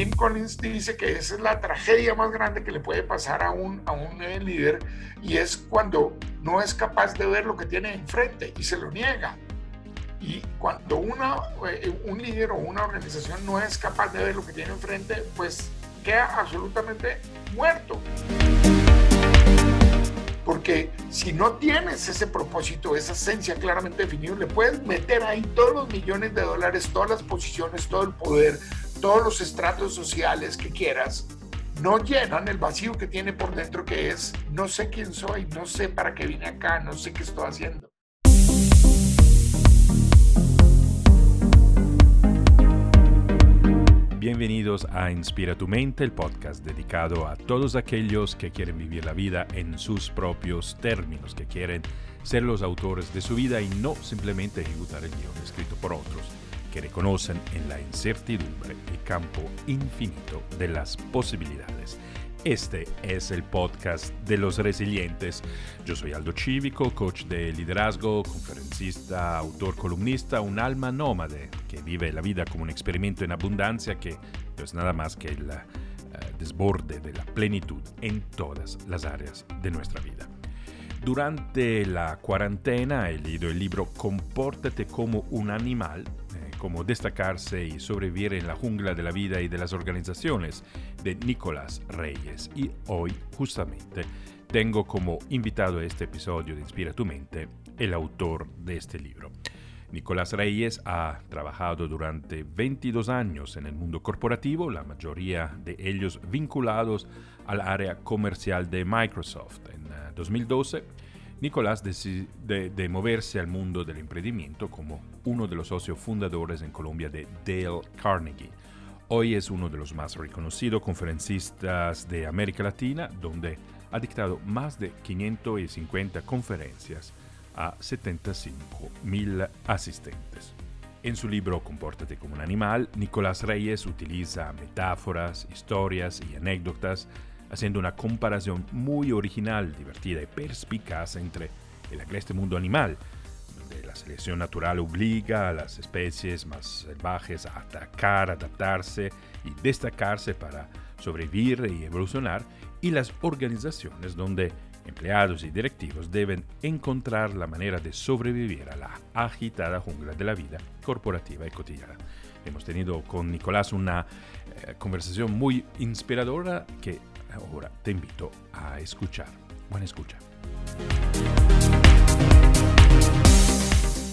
Jim Collins dice que esa es la tragedia más grande que le puede pasar a un, a un líder y es cuando no es capaz de ver lo que tiene enfrente y se lo niega. Y cuando una, eh, un líder o una organización no es capaz de ver lo que tiene enfrente, pues queda absolutamente muerto. Porque si no tienes ese propósito, esa esencia claramente definida, le puedes meter ahí todos los millones de dólares, todas las posiciones, todo el poder, todos los estratos sociales que quieras, no llenan el vacío que tiene por dentro que es, no sé quién soy, no sé para qué vine acá, no sé qué estoy haciendo. Bienvenidos a Inspira tu mente, el podcast dedicado a todos aquellos que quieren vivir la vida en sus propios términos, que quieren ser los autores de su vida y no simplemente ejecutar el guion escrito por otros, que reconocen en la incertidumbre el campo infinito de las posibilidades. Este es el podcast de los resilientes. Yo soy Aldo Cívico, coach de liderazgo, conferencista, autor, columnista, un alma nómade que vive la vida como un experimento en abundancia que no es nada más que el eh, desborde de la plenitud en todas las áreas de nuestra vida. Durante la cuarentena he leído el libro Compórtate como un animal cómo destacarse y sobrevivir en la jungla de la vida y de las organizaciones de Nicolás Reyes. Y hoy, justamente, tengo como invitado a este episodio de Inspira tu mente el autor de este libro. Nicolás Reyes ha trabajado durante 22 años en el mundo corporativo, la mayoría de ellos vinculados al área comercial de Microsoft. En 2012 eh, Nicolás decide de moverse al mundo del emprendimiento como uno de los socios fundadores en Colombia de Dale Carnegie. Hoy es uno de los más reconocidos conferencistas de América Latina, donde ha dictado más de 550 conferencias a 75 mil asistentes. En su libro Compórtate como un animal, Nicolás Reyes utiliza metáforas, historias y anécdotas haciendo una comparación muy original, divertida y perspicaz entre el agreste mundo animal, donde la selección natural obliga a las especies más salvajes a atacar, adaptarse y destacarse para sobrevivir y evolucionar, y las organizaciones donde empleados y directivos deben encontrar la manera de sobrevivir a la agitada jungla de la vida corporativa y cotidiana. Hemos tenido con Nicolás una eh, conversación muy inspiradora que Ahora te invito a escuchar. Buena escucha.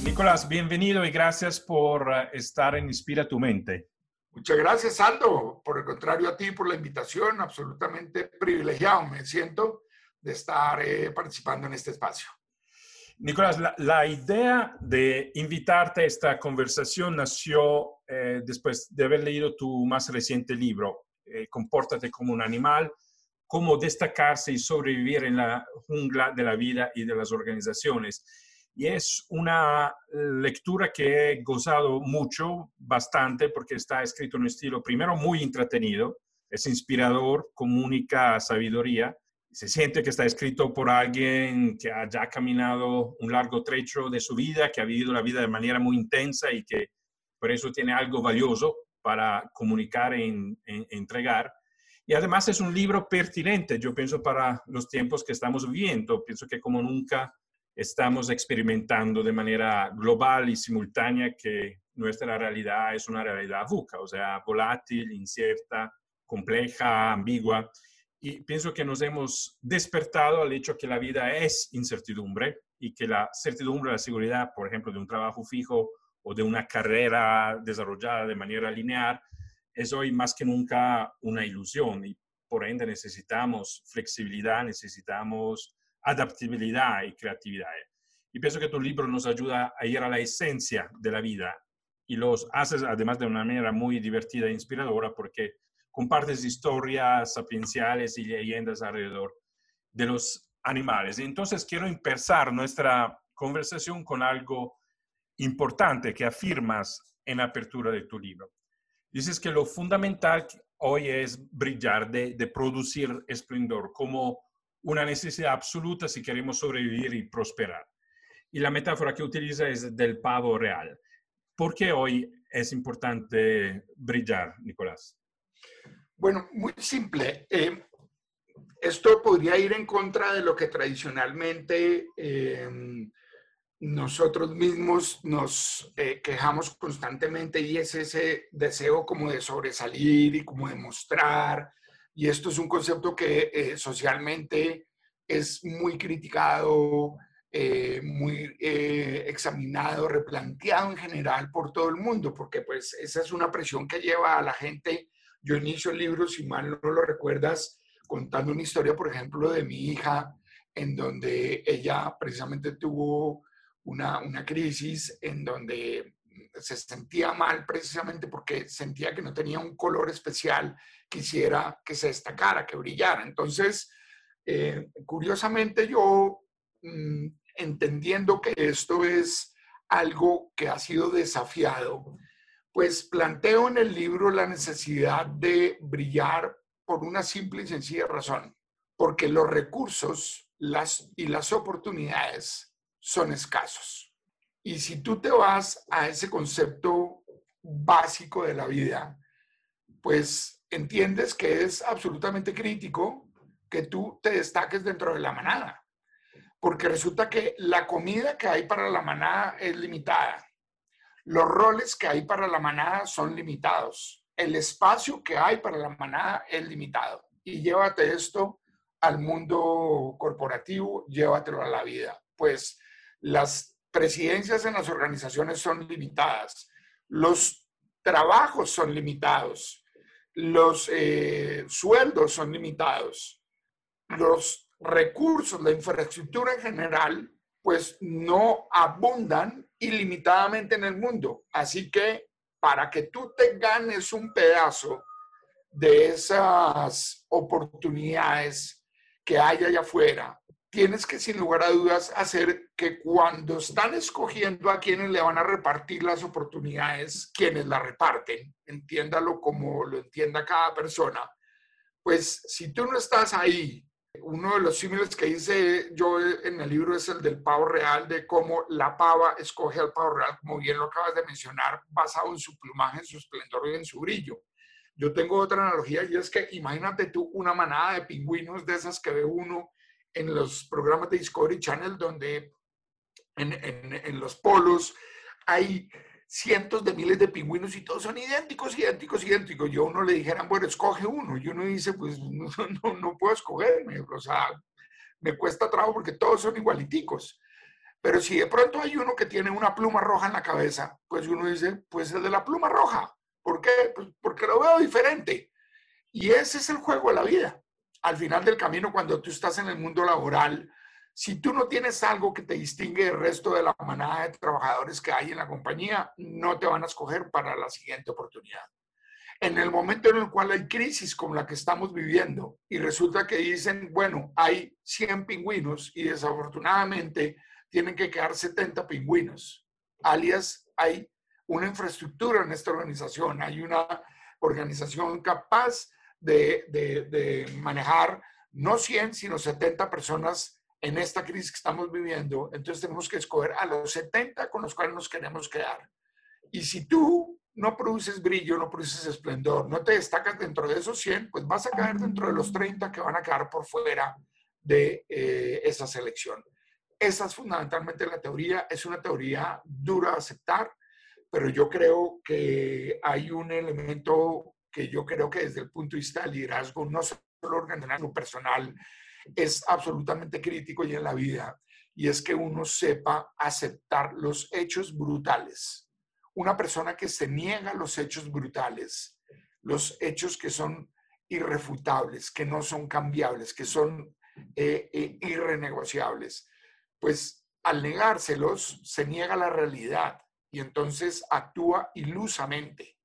Nicolás, bienvenido y gracias por eh, estar en Inspira tu mente. Muchas gracias, Aldo. Por el contrario a ti, por la invitación, absolutamente privilegiado me siento de estar eh, participando en este espacio. Nicolás, la, idea de invitarte a esta conversación nació eh, después de haber leído tu más reciente libro, Compórtate como un animal, cómo destacarse y sobrevivir en la jungla de la vida y de las organizaciones. Y es una lectura que he gozado mucho, bastante, porque está escrito en un estilo, primero, muy entretenido, es inspirador, comunica sabiduría, se siente que está escrito por alguien que ha ya caminado un largo trecho de su vida, que ha vivido la vida de manera muy intensa y que por eso tiene algo valioso para comunicar e entregar. Y además es un libro pertinente, yo pienso, para los tiempos que estamos viviendo. Pienso que como nunca estamos experimentando de manera global y simultánea que nuestra realidad es una realidad VUCA, o sea, volátil, incierta, compleja, ambigua. Y pienso que nos hemos despertado al hecho que la vida es incertidumbre y que la certidumbre, la seguridad, por ejemplo, de un trabajo fijo o de una carrera desarrollada de manera lineal, es hoy más que nunca una ilusión y por ende necesitamos flexibilidad, necesitamos adaptabilidad y creatividad. Y pienso que tu libro nos ayuda a ir a la esencia de la vida y los haces además de una manera muy divertida e inspiradora porque compartes historias sapienciales y leyendas alrededor de los animales. entonces quiero empezar nuestra conversación con algo importante que afirmas en la apertura de tu libro. Dices que lo fundamental hoy es brillar, de, producir esplendor como una necesidad absoluta si queremos sobrevivir y prosperar. Y la metáfora que utiliza es del pavo real. ¿Por qué hoy es importante brillar, Nicolás? Bueno, muy simple. Eh, esto podría ir en contra de lo que tradicionalmente eh, nosotros mismos nos eh, quejamos constantemente y es ese deseo como de sobresalir y como de mostrar. Y esto es un concepto que socialmente es muy criticado, muy examinado, replanteado en general por todo el mundo, porque pues esa es una presión que lleva a la gente. Yo inicio el libro, si mal no lo recuerdas, contando una historia, por ejemplo, de mi hija, en donde ella precisamente tuvo una, una crisis en donde se sentía mal precisamente porque sentía que no tenía un color especial que hiciera que se destacara, que brillara. Entonces, eh, curiosamente yo, mm, entendiendo que esto es algo que ha sido desafiado, pues planteo en el libro la necesidad de brillar por una simple y sencilla razón, porque los recursos las, y las oportunidades son escasos. Y si tú te vas a ese concepto básico de la vida, pues entiendes que es absolutamente crítico que tú te destaques dentro de la manada, porque resulta que la comida que hay para la manada es limitada, los roles que hay para la manada son limitados, el espacio que hay para la manada es limitado. Y llévate esto al mundo corporativo, llévatelo a la vida. Pues las presidencias en las organizaciones son limitadas, los trabajos son limitados, los eh, sueldos son limitados, los recursos, la infraestructura en general, pues no abundan ilimitadamente en el mundo. Así que para que tú te ganes un pedazo de esas oportunidades que hay allá afuera, tienes que sin lugar a dudas hacer que cuando están escogiendo a quienes le van a repartir las oportunidades, quienes la reparten, entiéndalo como lo entienda cada persona, pues si tú no estás ahí uno de los símiles que hice yo en el libro es el del pavo real, de cómo la pava escoge al pavo real, como bien lo acabas de mencionar, basado en su plumaje, en su esplendor y en su brillo. Yo tengo otra analogía y es que imagínate tú una manada de pingüinos de esas que ve uno en los programas de Discovery Channel, donde en, los polos hay cientos de miles de pingüinos y todos son idénticos, idénticos, idénticos. Yo a uno le dijeran, bueno, escoge uno. Y uno dice, pues no, no, no puedo escogerme. O sea, me cuesta trabajo porque todos son igualiticos. Pero si de pronto hay uno que tiene una pluma roja en la cabeza, pues uno dice, pues el de la pluma roja. ¿Por qué? Pues porque lo veo diferente. Y ese es el juego de la vida. Al final del camino, cuando tú estás en el mundo laboral, si tú no tienes algo que te distingue del resto de la manada de trabajadores que hay en la compañía, no te van a escoger para la siguiente oportunidad. En el momento en el cual hay crisis como la que estamos viviendo y resulta que dicen, bueno, hay 100 pingüinos y desafortunadamente tienen que quedar 70 pingüinos, alias hay una infraestructura en esta organización, hay una organización capaz de, de manejar no 100, sino 70 personas en esta crisis que estamos viviendo, entonces tenemos que escoger a los 70 con los cuales nos queremos quedar. Y si tú no produces brillo, no produces esplendor, no te destacas dentro de esos 100, pues vas a caer dentro de los 30 que van a quedar por fuera de eh, esa selección. Esa es fundamentalmente la teoría, es una teoría dura de aceptar, pero yo creo que hay un elemento que yo creo que desde el punto de vista del liderazgo, no solo organizacional, personal, es absolutamente crítico y en la vida, y es que uno sepa aceptar los hechos brutales. Una persona que se niega a los hechos brutales, los hechos que son irrefutables, que no son cambiables, que son eh, eh, irrenegociables, pues al negárselos se niega la realidad y entonces actúa ilusamente.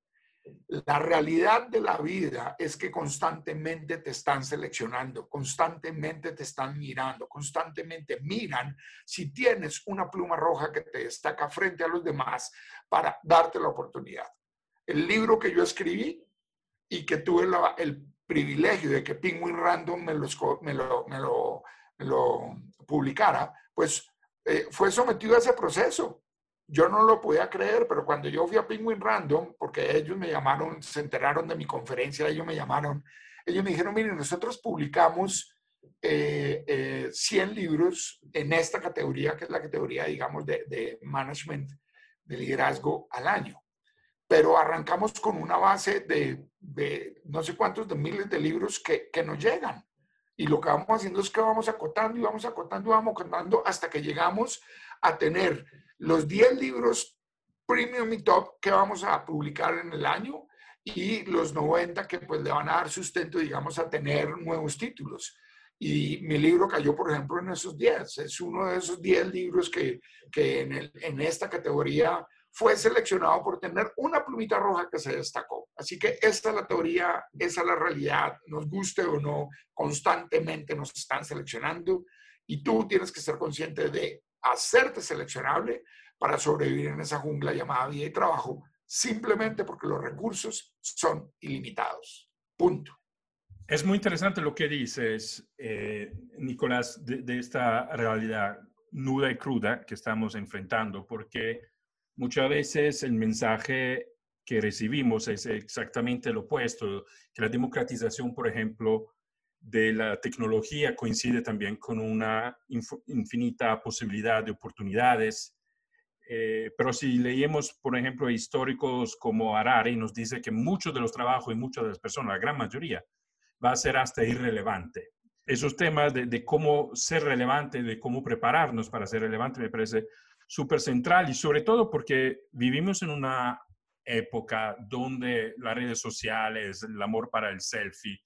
La realidad de la vida es que constantemente te están seleccionando, constantemente te están mirando, constantemente miran si tienes una pluma roja que te destaca frente a los demás para darte la oportunidad. El libro que yo escribí y que tuve el privilegio de que Penguin Random me lo, publicara, pues eh, fue sometido a ese proceso yo no lo podía creer, pero cuando yo fui a Penguin Random, porque ellos me llamaron, se enteraron de mi conferencia, ellos me llamaron, ellos me dijeron, miren, nosotros publicamos eh, 100 eh, libros en esta categoría, que es la categoría, digamos, de, de management, de liderazgo al año. Pero arrancamos con una base de, de, no sé cuántos de miles de libros que, que nos llegan. Y lo que vamos haciendo es que vamos acotando y vamos acotando y vamos acotando hasta que llegamos a tener los 10 libros premium y top que vamos a publicar en el año y los 90 que pues le van a dar sustento, digamos, a tener nuevos títulos. Y mi libro cayó, por ejemplo, en esos 10. Es uno de esos 10 libros que, que en, el, en esta categoría fue seleccionado por tener una plumita roja que se destacó. Así que esta es la teoría, esa es la realidad, nos guste o no, constantemente nos están seleccionando y tú tienes que ser consciente de hacerte seleccionable para sobrevivir en esa jungla llamada vida y trabajo, simplemente porque los recursos son ilimitados. Punto. Es muy interesante lo que dices, eh, Nicolás, de, de, esta realidad nuda y cruda que estamos enfrentando, porque muchas veces el mensaje que recibimos es exactamente lo opuesto, que la democratización, por ejemplo, de la tecnología coincide también con una infinita posibilidad de oportunidades. Eh, pero si leemos, por ejemplo, históricos como Harari, nos dice que muchos de los trabajos y muchas de las personas, la gran mayoría, va a ser hasta irrelevante. Esos temas de, de cómo ser relevante, de cómo prepararnos para ser relevante, me parece súper central y sobre todo porque vivimos en una época donde las redes sociales, el amor para el selfie,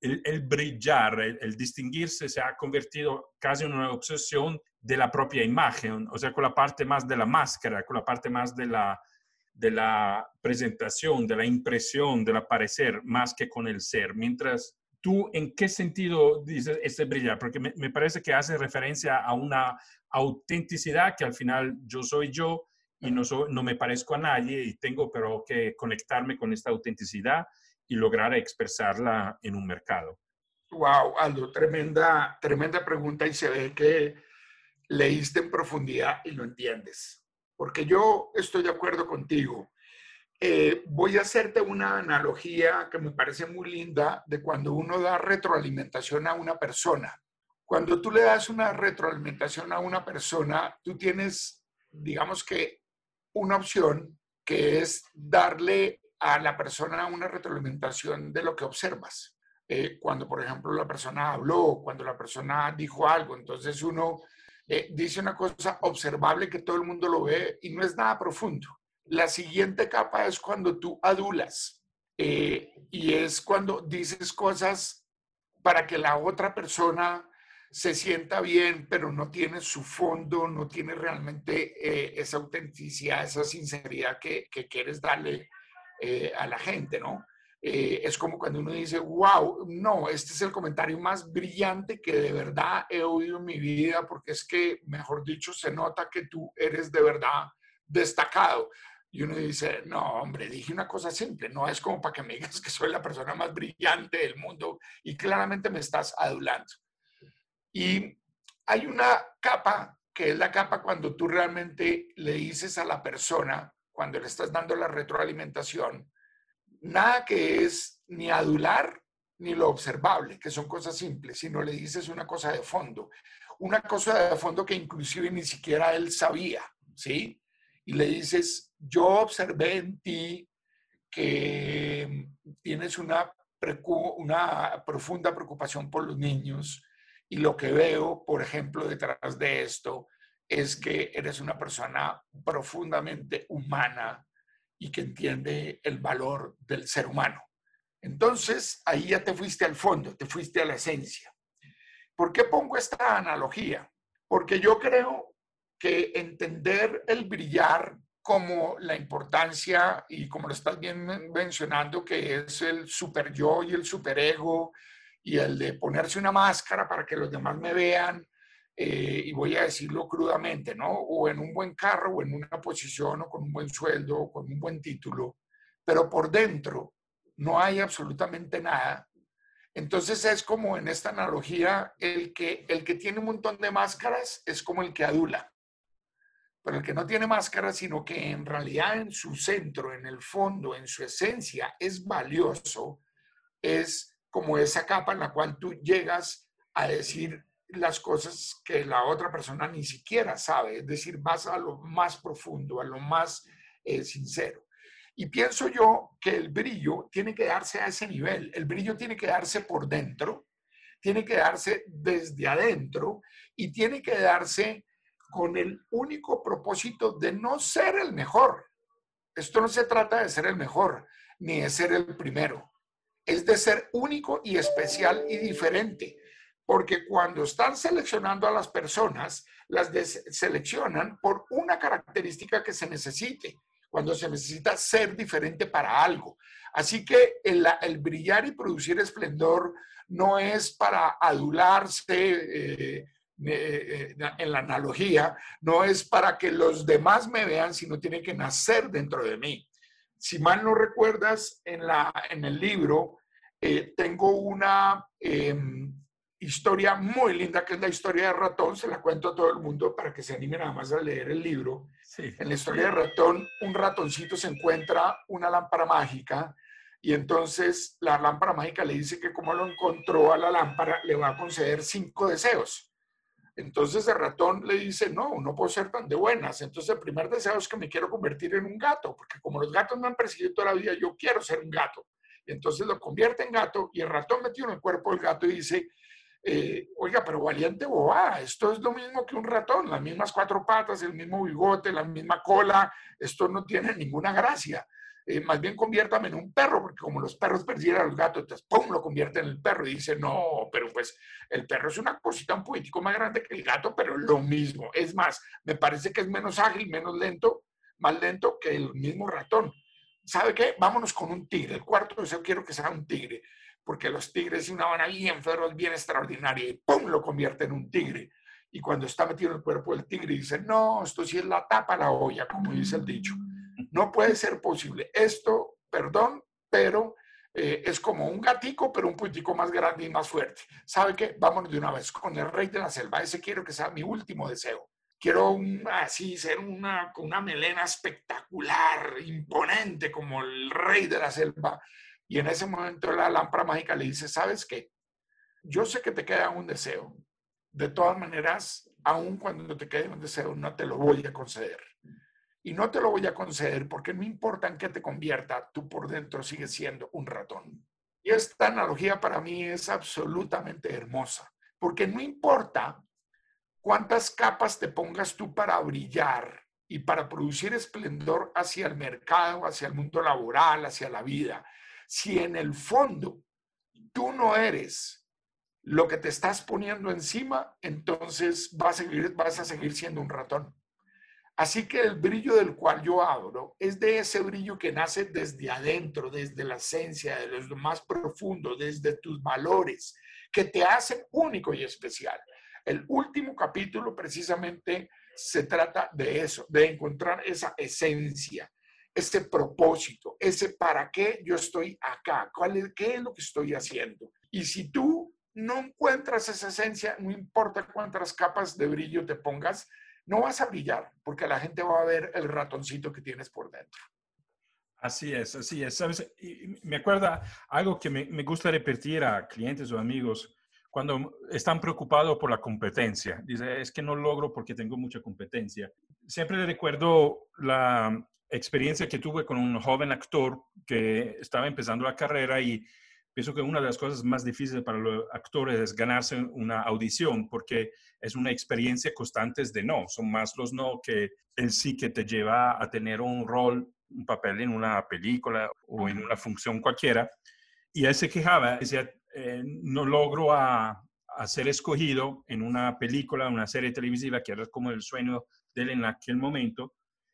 el, brillar, el, distinguirse se ha convertido casi en una obsesión de la propia imagen, o sea, con la parte más de la máscara, con la parte más de la, de la presentación, de la impresión, del aparecer, más que con el ser. Mientras tú, ¿en qué sentido dices este brillar? Porque me, me parece que hace referencia a una autenticidad que al final yo soy yo y no, soy, no me parezco a nadie y tengo pero que conectarme con esta autenticidad y lograr expresarla en un mercado? Wow, Aldo, tremenda, tremenda pregunta y se ve que leíste en profundidad y lo entiendes. Porque yo estoy de acuerdo contigo. Eh, voy a hacerte una analogía que me parece muy linda de cuando uno da retroalimentación a una persona. Cuando tú le das una retroalimentación a una persona, tú tienes, digamos que, una opción que es darle a la persona una retroalimentación de lo que observas. Eh, cuando, por ejemplo, la persona habló, cuando la persona dijo algo, entonces uno eh, dice una cosa observable que todo el mundo lo ve y no es nada profundo. La siguiente capa es cuando tú adulas eh, y es cuando dices cosas para que la otra persona se sienta bien, pero no tiene su fondo, no tiene realmente esa autenticidad, esa sinceridad que, que quieres darle eh, a la gente, ¿no? Eh, es como cuando uno dice, wow, no, este es el comentario más brillante que de verdad he oído en mi vida, porque es que, mejor dicho, se nota que tú eres de verdad destacado. Y uno dice, no, hombre, dije una cosa simple, no es como para que me digas que soy la persona más brillante del mundo y claramente me estás adulando. Y hay una capa, que es la capa cuando tú realmente le dices a la persona, cuando le estás dando la retroalimentación, nada que es ni adular ni lo observable, que son cosas simples, sino le dices una cosa de fondo, una cosa de fondo que inclusive ni siquiera él sabía, ¿sí? Y le dices, yo observé en ti que tienes una, una profunda preocupación por los niños y lo que veo, por ejemplo, detrás de esto es que eres una persona profundamente humana y que entiende el valor del ser humano. Entonces, ahí ya te fuiste al fondo, te fuiste a la esencia. ¿Por qué pongo esta analogía? Porque yo creo que entender el brillar como la importancia, y como lo estás bien mencionando, que es el super yo y el superego, y el de ponerse una máscara para que los demás me vean, eh, y voy a decirlo crudamente, ¿no? O en un buen carro, o en una posición, o con un buen sueldo, o con un buen título, pero por dentro no hay absolutamente nada. Entonces es como en esta analogía, el que, el que tiene un montón de máscaras es como el que adula. pero el que no tiene máscara, sino que en realidad en su centro, en el fondo, en su esencia, es valioso, es como esa capa en la cual tú llegas a decir las cosas que la otra persona ni siquiera sabe, es decir, vas a lo más profundo, a lo más eh, sincero. Y pienso yo que el brillo tiene que darse a ese nivel, el brillo tiene que darse por dentro, tiene que darse desde adentro y tiene que darse con el único propósito de no ser el mejor. Esto no se trata de ser el mejor, ni de ser el primero. Es de ser único y especial y diferente. Porque cuando están seleccionando a las personas, las seleccionan por una característica que se necesite, cuando se necesita ser diferente para algo. Así que el, el brillar y producir esplendor no es para adularse, eh, eh, en la analogía, no es para que los demás me vean, sino tiene que nacer dentro de mí. Si mal no recuerdas, en, la, en el libro eh, tengo una em, historia muy linda, que es la historia de ratón, se la cuento a todo el mundo para que se animen nada más a leer el libro. En la historia de ratón, un ratoncito se encuentra una lámpara mágica y entonces la lámpara mágica le dice que como lo encontró a la lámpara, le va a conceder cinco deseos. Entonces el ratón le dice, no, no puedo ser tan de buenas. Entonces el primer deseo es que me quiero convertir en un gato, porque como los gatos me han perseguido toda la vida, yo quiero ser un gato. Entonces lo convierte en gato y el ratón metido en el cuerpo del gato y dice, eh, oiga, pero valiente boba, esto es lo mismo que un ratón, las mismas cuatro patas, el mismo bigote, la misma cola, esto no tiene ninguna gracia. Eh, más bien conviértame en un perro, porque como los perros persiguieran a los gatos, entonces ¡pum! lo convierte en el perro y dice, no, pero pues el perro es una cosita un poquitico más grande que el gato, pero lo mismo. Es más, me parece que es menos ágil, menos lento, más lento que el mismo ratón. ¿Sabe qué? Vámonos con un tigre. El cuarto deseo quiero que sea un tigre, porque los tigres y una van bien feroz, bien extraordinaria, y ¡pum! lo convierte en un tigre. Y cuando está metido en el cuerpo del tigre, dice, no, esto sí es la tapa la olla, como dice el dicho. No puede ser posible. Esto, perdón, pero eh, es como un gatico, pero un poquitico más grande y más fuerte. ¿Sabe qué? Vámonos de una vez con el rey de la selva. Ese quiero que sea mi último deseo. Quiero así ser una, con una melena espectacular, imponente como el rey de la selva. Y en ese momento la lámpara mágica le dice, ¿sabes qué? Yo sé que te queda un deseo. De todas maneras, aun cuando te quede un deseo, no te lo voy a conceder y no te lo voy a conceder porque no importa en qué te convierta, tú por dentro sigues siendo un ratón. Y esta analogía para mí es absolutamente hermosa, porque no importa cuántas capas te pongas tú para brillar y para producir esplendor hacia el mercado, hacia el mundo laboral, hacia la vida, si en el fondo tú no eres lo que te estás poniendo encima, entonces vas a seguir, vas a seguir siendo un ratón. Así que el brillo del cual yo hablo es de ese brillo que nace desde adentro, desde la esencia, de lo más profundo, desde tus valores, que te hacen único y especial. El último capítulo precisamente se trata de eso, de encontrar esa esencia, ese propósito, ese para qué yo estoy acá, cuál es, qué es lo que estoy haciendo. Y si tú no encuentras esa esencia, no importa cuántas capas de brillo te pongas, no vas a brillar porque la gente va a ver el ratoncito que tienes por dentro. Así es, así es. ¿Sabes? me acuerda algo que me, me, gusta repetir a clientes o amigos cuando están preocupados por la competencia. Dice, es que no logro porque tengo mucha competencia. Siempre recuerdo la experiencia que tuve con un joven actor que estaba empezando la carrera y pienso que una de las cosas más difíciles para los actores es ganarse una audición porque es una experiencia constante de no, son más los no que el sí que te lleva a tener un rol, un papel en una película o en una función cualquiera. Y él se quejaba, decía, eh, no logro a, ser escogido en una película, una serie televisiva, que era como el sueño de él en aquel momento,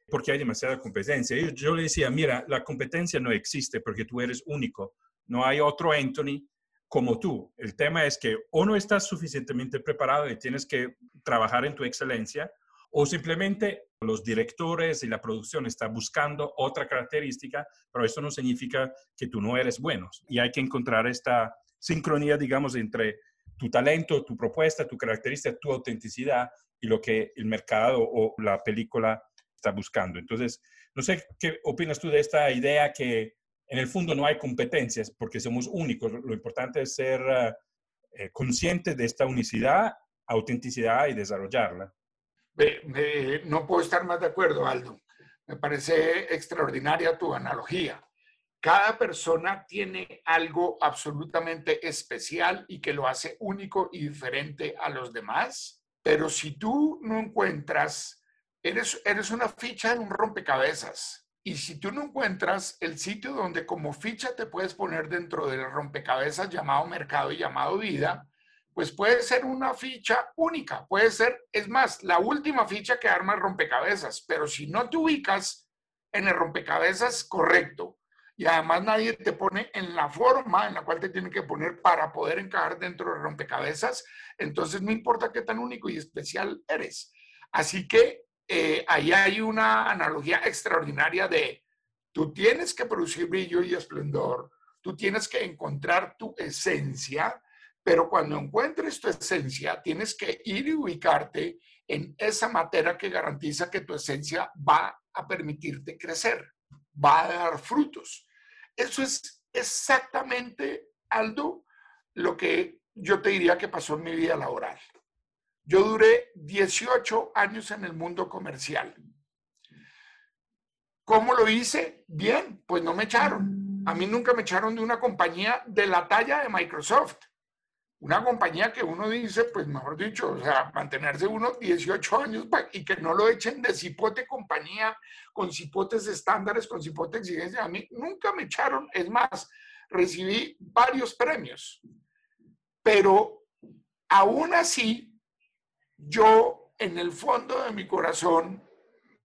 porque hay demasiada competencia. Y yo le decía, mira, la competencia no existe porque tú eres único no hay otro Anthony como tú. El tema es que o no estás suficientemente preparado y tienes que trabajar en tu excelencia, o simplemente los directores y la producción están buscando otra característica, pero eso no significa que tú no eres bueno. Y hay que encontrar esta sincronía, digamos, entre tu talento, tu propuesta, tu característica, tu autenticidad y lo que el mercado o la película está buscando. Entonces, no sé qué opinas tú de esta idea que en el fondo no hay competencias porque somos únicos. Lo importante es ser uh, eh, conscientes de esta unicidad, autenticidad y desarrollarla. no puedo estar más de acuerdo, Aldo. Me parece extraordinaria tu analogía. Cada persona tiene algo absolutamente especial y que lo hace único y diferente a los demás, pero si tú no encuentras, eres, eres una ficha en un rompecabezas y si tú no encuentras el sitio donde como ficha te puedes poner dentro del rompecabezas llamado mercado y llamado vida, pues puede ser una ficha única, puede ser, es más, la última ficha que arma el rompecabezas, pero si no te ubicas en el rompecabezas correcto y además nadie te pone en la forma en la cual te tiene que poner para poder encajar dentro del rompecabezas, entonces no importa qué tan único y especial eres. Así que eh, ahí hay una analogía extraordinaria de tú tienes que producir brillo y esplendor, tú tienes que encontrar tu esencia, pero cuando encuentres tu esencia, tienes que ir y ubicarte en esa materia que garantiza que tu esencia va a permitirte crecer, va a dar frutos. Eso es exactamente, Aldo, lo que yo te diría que pasó en mi vida laboral. Yo duré 18 años en el mundo comercial. ¿Cómo lo hice? Bien, pues no me echaron. A mí nunca me echaron de una compañía de la talla de Microsoft. Una compañía que uno dice, pues mejor dicho, o sea, mantenerse uno 18 años y que no lo echen de cipote compañía, con cipotes estándares, con cipote exigencia. A mí nunca me echaron. Es más, recibí varios premios. Pero aún así, yo en el fondo de mi corazón,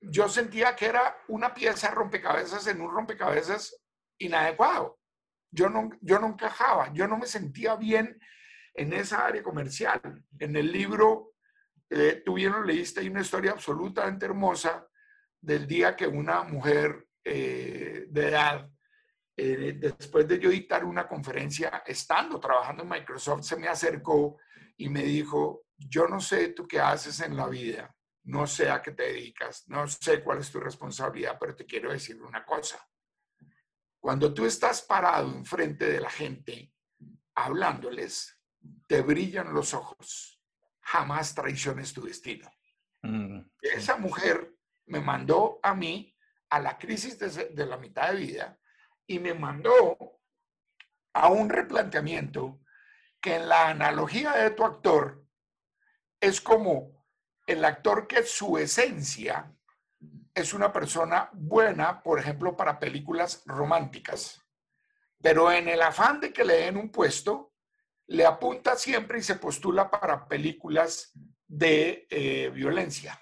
yo sentía que era una pieza rompecabezas en un rompecabezas inadecuado. Yo no, yo no encajaba, yo no me sentía bien en esa área comercial. En el libro, eh, tú bien lo leíste, hay una historia absolutamente hermosa del día que una mujer eh, de edad, eh, después de yo dictar una conferencia, estando trabajando en Microsoft, se me acercó y me dijo, yo no sé tú qué haces en la vida, no sé a qué te dedicas, no sé cuál es tu responsabilidad, pero te quiero decir una cosa. Cuando tú estás parado enfrente de la gente, hablándoles, te brillan los ojos. Jamás traiciones tu destino. Mm, Esa mujer me mandó a mí a la crisis de, de la mitad de vida y me mandó a un replanteamiento que en la analogía de tu actor es como el actor que su esencia es una persona buena, por ejemplo, para películas románticas, pero en el afán de que le den un puesto, le apunta siempre y se postula para películas de eh, violencia.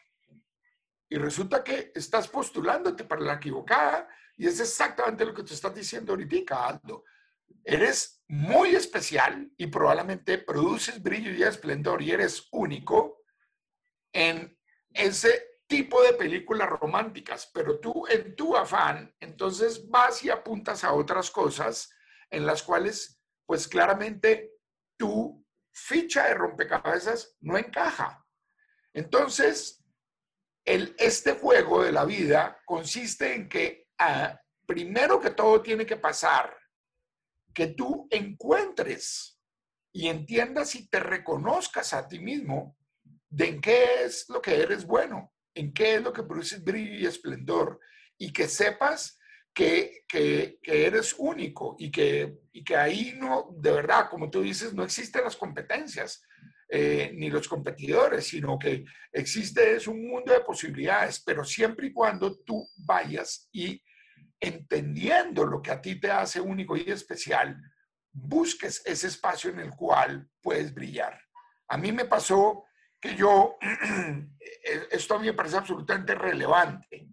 Y resulta que estás postulándote para la equivocada y es exactamente lo que te estás diciendo ahorita, Aldo. Eres muy especial y probablemente produces brillo y esplendor y eres único en ese tipo de películas románticas, pero tú en tu afán, entonces vas y apuntas a otras cosas en las cuales, pues claramente tu ficha de rompecabezas no encaja. Entonces, el, este juego de la vida consiste en que ah, primero que todo tiene que pasar que tú encuentres y entiendas y te reconozcas a ti mismo de en qué es lo que eres bueno, en qué es lo que produce brillo y esplendor, y que sepas que, eres único y que, y que ahí no, de verdad, como tú dices, no existen las competencias. Eh, ni los competidores, sino que existe es un mundo de posibilidades, pero siempre y cuando tú vayas y entendiendo lo que a ti te hace único y especial, busques ese espacio en el cual puedes brillar. A mí me pasó que yo, esto a mí me parece absolutamente relevante.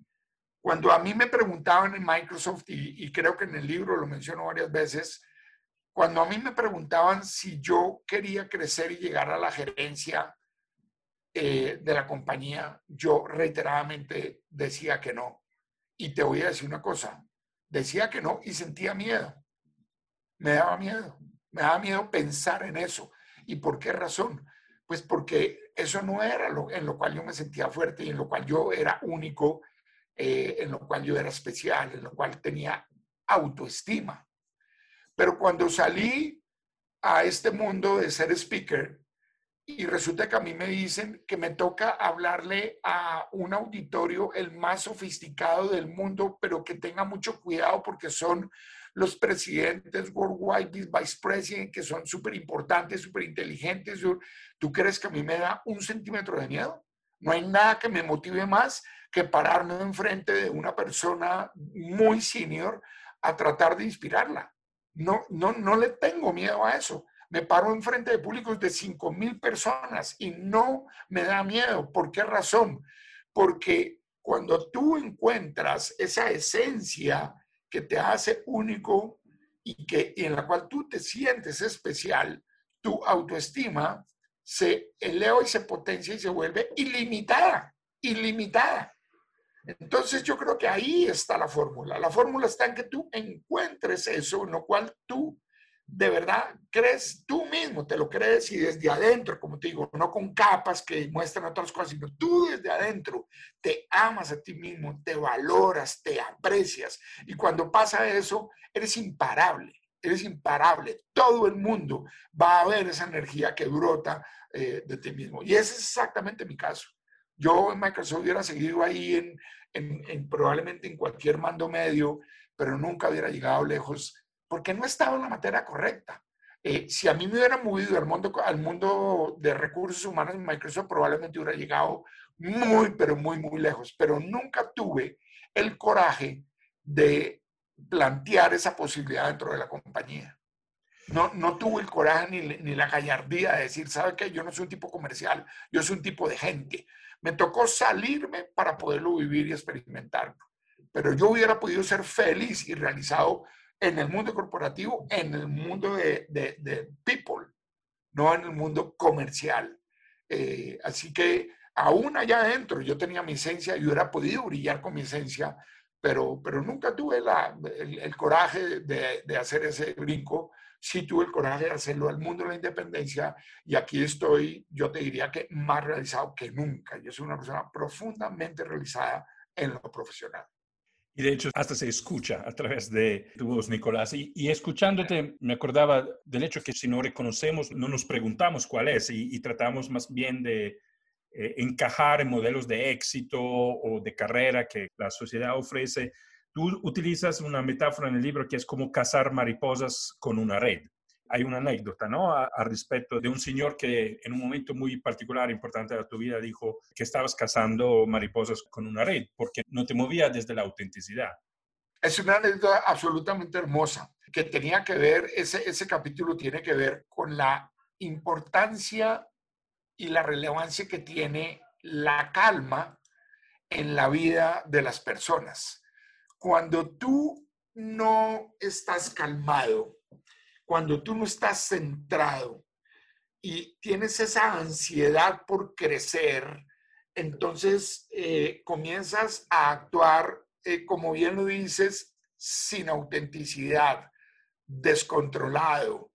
Cuando a mí me preguntaban en Microsoft, y, creo que en el libro lo menciono varias veces, cuando a mí me preguntaban si yo quería crecer y llegar a la gerencia eh, de la compañía, yo reiteradamente decía que no. Y te voy a decir una cosa, decía que no y sentía miedo. Me daba miedo, me daba miedo pensar en eso. ¿Y por qué razón? Pues porque eso no era lo, en lo cual yo me sentía fuerte y en lo cual yo era único, eh, en lo cual yo era especial, en lo cual tenía autoestima. Pero cuando salí a este mundo de ser speaker, y resulta que a mí me dicen que me toca hablarle a un auditorio el más sofisticado del mundo, pero que tenga mucho cuidado porque son los presidentes worldwide, vice president, que son súper importantes, súper inteligentes. ¿Tú crees que a mí me da un centímetro de miedo? No hay nada que me motive más que pararme enfrente de una persona muy senior a tratar de inspirarla. No, no, no le tengo miedo a eso me paro enfrente de públicos de 5 mil personas y no me da miedo. ¿Por qué razón? Porque cuando tú encuentras esa esencia que te hace único y, que, en la cual tú te sientes especial, tu autoestima se eleva y se potencia y se vuelve ilimitada, ilimitada. Entonces yo creo que ahí está la fórmula. La fórmula está en que tú encuentres eso en lo cual tú de verdad crees tú mismo, te lo crees y desde adentro, como te digo, no con capas que muestran otras cosas, sino tú desde adentro te amas a ti mismo, te valoras, te aprecias. Y cuando pasa eso, eres imparable, eres imparable. Todo el mundo va a ver esa energía que brota eh, de ti mismo. Y ese es exactamente mi caso. Yo en Microsoft hubiera seguido ahí en, en probablemente en cualquier mando medio, pero nunca hubiera llegado lejos porque no estaba en la materia correcta. Eh, si a mí me hubiera movido al mundo, al mundo de recursos humanos en Microsoft, probablemente hubiera llegado muy, pero muy, muy lejos. Pero nunca tuve el coraje de plantear esa posibilidad dentro de la compañía. No, no tuve el coraje ni, ni la gallardía de decir, ¿sabe qué? Yo no soy un tipo comercial, yo soy un tipo de gente. Me tocó salirme para poderlo vivir y experimentarlo. Pero yo hubiera podido ser feliz y realizado en el mundo corporativo, en el mundo de, de, people, no en el mundo comercial. Eh, así que aún allá adentro yo tenía mi esencia, yo hubiera podido brillar con mi esencia, pero, pero nunca tuve la, el, coraje de, de, hacer ese brinco. Sí tuve el coraje de hacerlo al mundo de la independencia y aquí estoy, yo te diría que más realizado que nunca. Yo soy una persona profundamente realizada en lo profesional. Y de hecho, hasta se escucha a través de tu voz, Nicolás. Y, escuchándote, me acordaba del hecho que si no reconocemos, no nos preguntamos cuál es y, tratamos más bien de eh, encajar en modelos de éxito o de carrera que la sociedad ofrece. Tú utilizas una metáfora en el libro que es como cazar mariposas con una red hay una anécdota, ¿no? Al respecto de un señor que en un momento muy particular, importante de tu vida, dijo que estabas cazando mariposas con una red porque no te movía desde la autenticidad. Es una anécdota absolutamente hermosa que tenía que ver, ese, ese capítulo tiene que ver con la importancia y la relevancia que tiene la calma en la vida de las personas. Cuando tú no estás calmado, cuando tú no estás centrado y tienes esa ansiedad por crecer, entonces eh, comienzas a actuar, eh, como bien lo dices, sin autenticidad, descontrolado,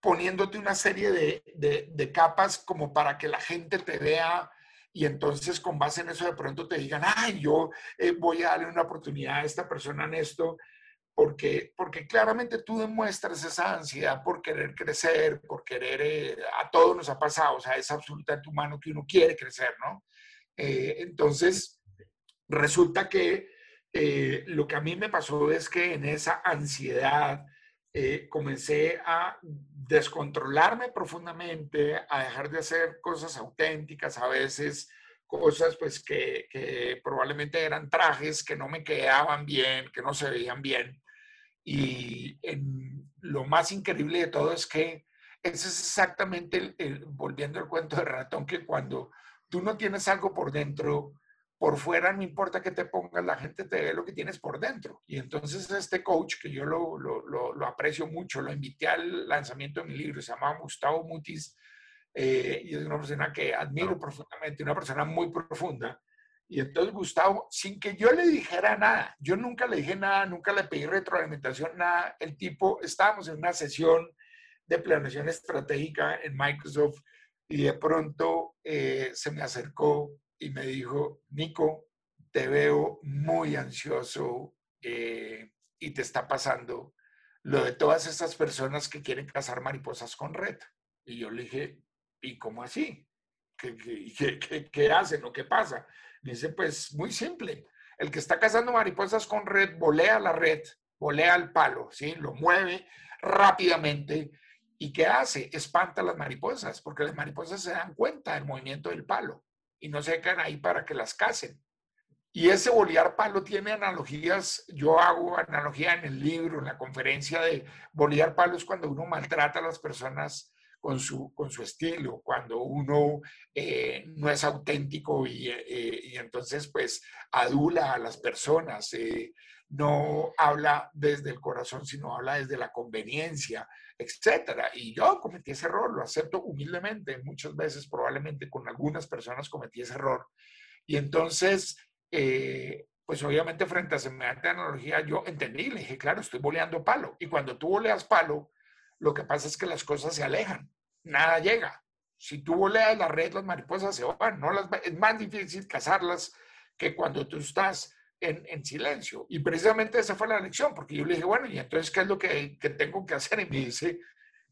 poniéndote una serie de, capas como para que la gente te vea y entonces con base en eso de pronto te digan, ay, yo eh, voy a darle una oportunidad a esta persona en esto porque, porque claramente tú demuestras esa ansiedad por querer crecer, por querer, eh, a todos nos ha pasado, o sea, es absolutamente humano que uno quiere crecer, ¿no? Eh, entonces, resulta que eh, lo que a mí me pasó es que en esa ansiedad comencé a descontrolarme profundamente, a dejar de hacer cosas auténticas, a veces cosas pues que, que probablemente eran trajes que no me quedaban bien, que no se veían bien. Y lo más increíble de todo es que ese es exactamente, el, volviendo al cuento de ratón, que cuando tú no tienes algo por dentro, por fuera no importa que te pongas, la gente te ve lo que tienes por dentro. Y entonces este coach, que yo lo, lo, lo, aprecio mucho, lo invité al lanzamiento de mi libro, se llama Gustavo Mutis, eh, y es una persona que admiro profundamente, una persona muy profunda. Y entonces Gustavo, sin que yo le dijera nada, yo nunca le dije nada, nunca le pedí retroalimentación, nada, el tipo, estábamos en una sesión de planeación estratégica en Microsoft y de pronto eh, se me acercó y me dijo, Nico, te veo muy ansioso eh, y te está pasando lo de todas estas personas que quieren cazar mariposas con red. Y yo le dije, ¿y cómo así? ¿Qué, qué, qué, hacen o qué pasa? Dice, pues muy simple. El que está cazando mariposas con red, volea la red, volea el palo, ¿sí? Lo mueve rápidamente. ¿Y qué hace? Espanta las mariposas, porque las mariposas se dan cuenta del movimiento del palo y no se quedan ahí para que las casen. Y ese bolear palo tiene analogías, yo hago analogía en el libro, en la conferencia de bolear palo es cuando uno maltrata a las personas con su, con su estilo, cuando uno eh, no es auténtico y, eh, y, entonces pues adula a las personas, eh, no habla desde el corazón, sino habla desde la conveniencia, etcétera. Y yo cometí ese error, lo acepto humildemente, muchas veces probablemente con algunas personas cometí ese error. Y entonces pues obviamente frente a semejante analogía yo entendí, le dije, claro, estoy boleando palo. Y cuando tú boleas palo, lo que pasa es que las cosas se alejan, nada llega. Si tú boleas la red, las mariposas se van, no las, es más difícil cazarlas que cuando tú estás en, en, silencio. Y precisamente esa fue la lección, porque yo le dije, bueno, ¿y entonces qué es lo que, que tengo que hacer? Y me dice,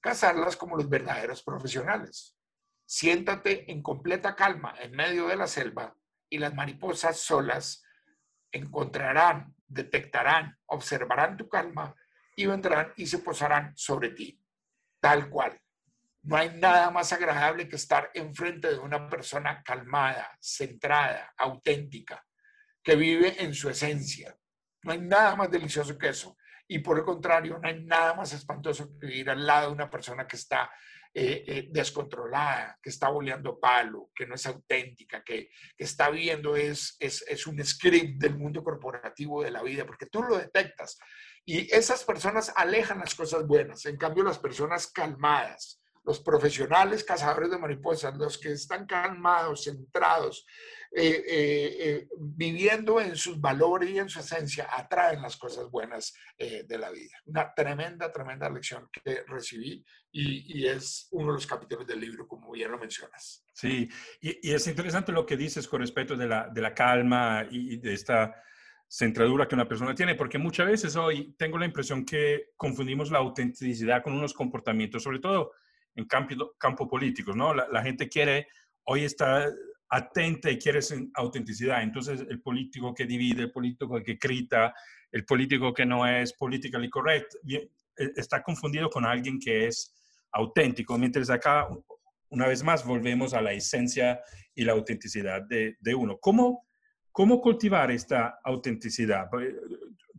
cazarlas como los verdaderos profesionales. Siéntate en completa calma en medio de la selva y las mariposas solas encontrarán, detectarán, observarán tu calma y vendrán y se posarán sobre ti, tal cual. No hay nada más agradable que estar enfrente de una persona calmada, centrada, auténtica, que vive en su esencia. No hay nada más delicioso que eso. Y por el contrario, no hay nada más espantoso que vivir al lado de una persona que está eh, eh, descontrolada, que está boleando palo, que no es auténtica, que, que está viendo es, es, es, un script del mundo corporativo de la vida, porque tú lo detectas. Y esas personas alejan las cosas buenas. En cambio, las personas calmadas, los profesionales cazadores de mariposas, los que están calmados, centrados, eh, eh, eh, viviendo en sus valores y en su esencia, atraen las cosas buenas de la vida. Una tremenda, tremenda lección que recibí y, es uno de los capítulos del libro, como bien lo mencionas. Sí, y, es interesante lo que dices con respecto de la, de la calma y de esta centradura que una persona tiene, porque muchas veces hoy tengo la impresión que confundimos la autenticidad con unos comportamientos, sobre todo en campo, campo político, ¿no? La, la gente quiere, hoy está atenta y quiere autenticidad. Entonces, el político que divide, el político que grita, el político que no es politically correct, e, está confundido con alguien que es auténtico. Mientras acá, una vez más, volvemos a la esencia y la autenticidad de, de uno. ¿Cómo, ¿Cómo cultivar esta autenticidad?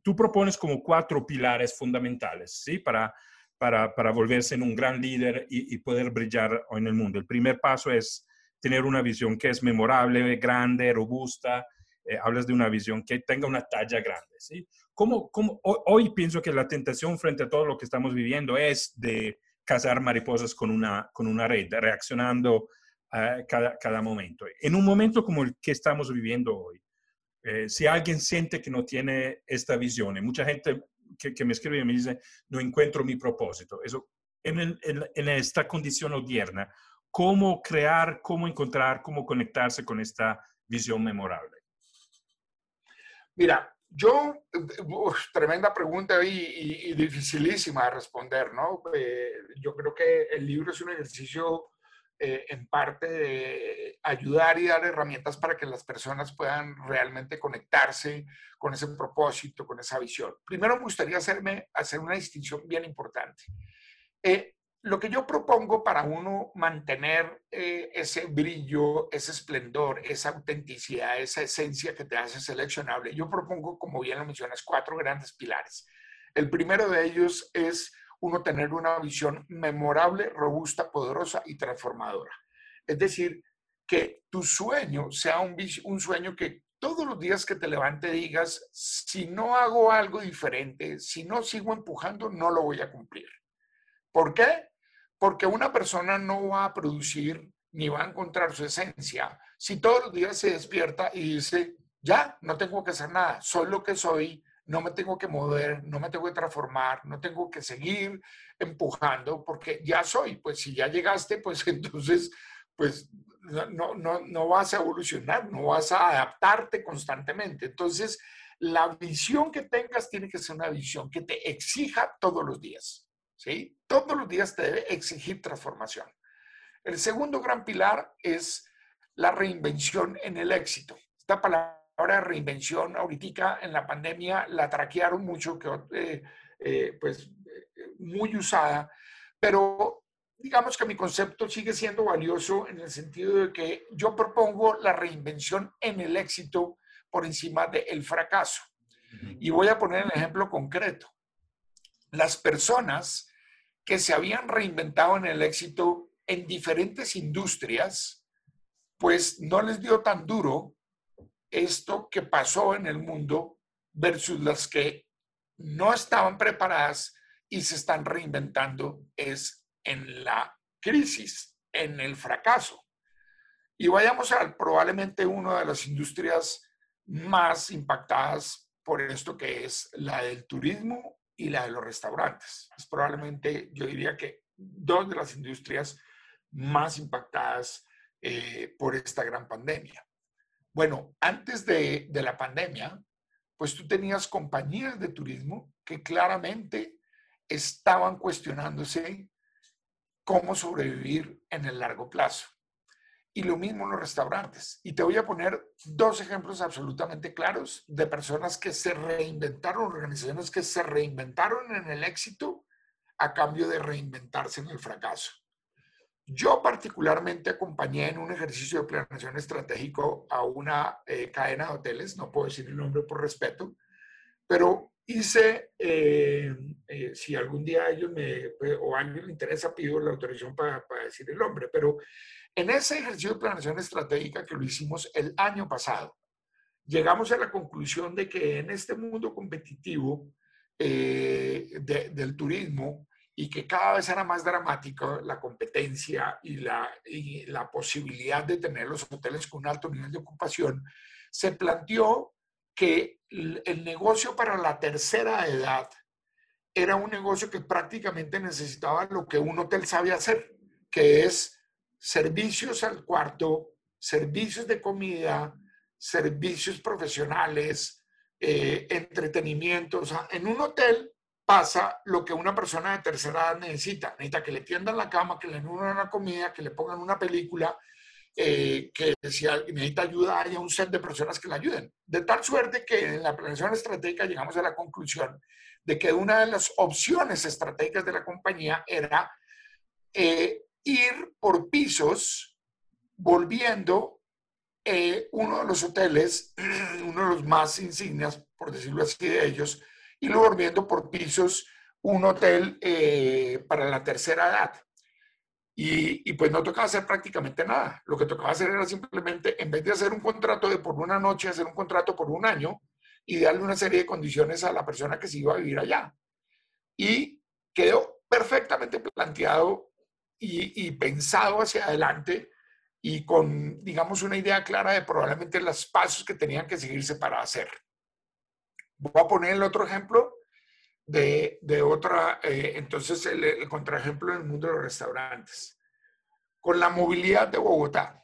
Tú propones como cuatro pilares fundamentales, ¿sí? Para, para, para volverse en un gran líder y, poder brillar en el mundo. El primer paso es tener una visión que es memorable, grande, robusta. Eh, hablas de una visión que tenga una talla grande, ¿sí? ¿Cómo, cómo, hoy, pienso que la tentación frente a todo lo que estamos viviendo es de cazar mariposas con una, con una red, reaccionando a cada, cada momento. En un momento como el que estamos viviendo hoy, eh, si alguien siente que no tiene esta visión, y mucha gente que, que me escribe y me dice, no encuentro mi propósito, eso, en, en, en esta condición odierna, cómo crear, cómo encontrar, cómo conectarse con esta visión memorable? Mira, yo, tremenda pregunta y, dificilísima de responder, ¿no? Eh, yo creo que el libro es un ejercicio eh, en parte de ayudar y dar herramientas para que las personas puedan realmente conectarse con ese propósito, con esa visión. Primero me gustaría hacerme, hacer una distinción bien importante. Eh, lo que yo propongo para uno mantener eh, ese brillo, ese esplendor, esa autenticidad, esa esencia que te hace seleccionable, yo propongo, como bien lo mencionas, cuatro grandes pilares. El primero de ellos es uno tener una visión memorable, robusta, poderosa y transformadora. Es decir, que tu sueño sea un, sueño que todos los días que te levante digas, si no hago algo diferente, si no sigo empujando, no lo voy a cumplir. ¿Por qué? Porque una persona no va a producir ni va a encontrar su esencia si todos los días se despierta y dice, ya, no tengo que hacer nada, soy lo que soy, no me tengo que mover, no me tengo que transformar, no tengo que seguir empujando porque ya soy. Pues si ya llegaste, pues entonces pues no, no, no vas a evolucionar, no vas a adaptarte constantemente. Entonces, la visión que tengas tiene que ser una visión que te exija todos los días, ¿sí? Todos los días te debe exigir transformación. El segundo gran pilar es la reinvención en el éxito. Esta palabra reinvención ahorita en la pandemia la traquearon mucho, que eh, eh, pues muy usada, pero digamos que mi concepto sigue siendo valioso en el sentido de que yo propongo la reinvención en el éxito por encima del fracaso. Y voy a poner un ejemplo concreto. Las personas que se habían reinventado en el éxito en diferentes industrias, pues no les dio tan duro esto que pasó en el mundo versus las que no estaban preparadas y se están reinventando es en la crisis, en el fracaso. Y vayamos a probablemente una de las industrias más impactadas por esto que es la del turismo y la de los restaurantes. Es probablemente, yo diría que dos de las industrias más impactadas eh, por esta gran pandemia. Bueno, antes de, la pandemia, pues tú tenías compañías de turismo que claramente estaban cuestionándose cómo sobrevivir en el largo plazo. Y lo mismo en los restaurantes. Y te voy a poner dos ejemplos absolutamente claros de personas que se reinventaron, organizaciones que se reinventaron en el éxito a cambio de reinventarse en el fracaso. Yo particularmente acompañé en un ejercicio de planeación estratégico a una eh, cadena de hoteles, no puedo decir el nombre por respeto, pero hice, eh, eh, si algún día ellos me, o a alguien le interesa, pido la autorización para, para decir el nombre, pero en ese ejercicio de planeación estratégica que lo hicimos el año pasado, llegamos a la conclusión de que en este mundo competitivo del turismo y que cada vez era más dramática la competencia y la, la posibilidad de tener los hoteles con un alto nivel de ocupación, se planteó que el negocio para la tercera edad era un negocio que prácticamente necesitaba lo que un hotel sabe hacer, que es servicios al cuarto, servicios de comida, servicios profesionales, eh, entretenimiento. O sea, en un hotel pasa lo que una persona de tercera edad necesita. Necesita que le tiendan la cama, que le den una comida, que le pongan una película, eh, que si necesita ayuda haya un set de personas que le ayuden. De tal suerte que en la planeación estratégica llegamos a la conclusión de que una de las opciones estratégicas de la compañía era eh, ir por pisos volviendo eh, uno de los hoteles, uno de los más insignias, por decirlo así, de ellos, y luego volviendo por pisos un hotel eh, para la tercera edad. Y, pues no tocaba hacer prácticamente nada. Lo que tocaba hacer era simplemente, en vez de hacer un contrato de por una noche, hacer un contrato por un año y darle una serie de condiciones a la persona que se iba a vivir allá. Y quedó perfectamente planteado y, pensado hacia adelante y con, digamos, una idea clara de probablemente los pasos que tenían que seguirse para hacer. Voy a poner el otro ejemplo de, de otra, eh, entonces el, el contraejemplo en el mundo de los restaurantes. Con la movilidad de Bogotá,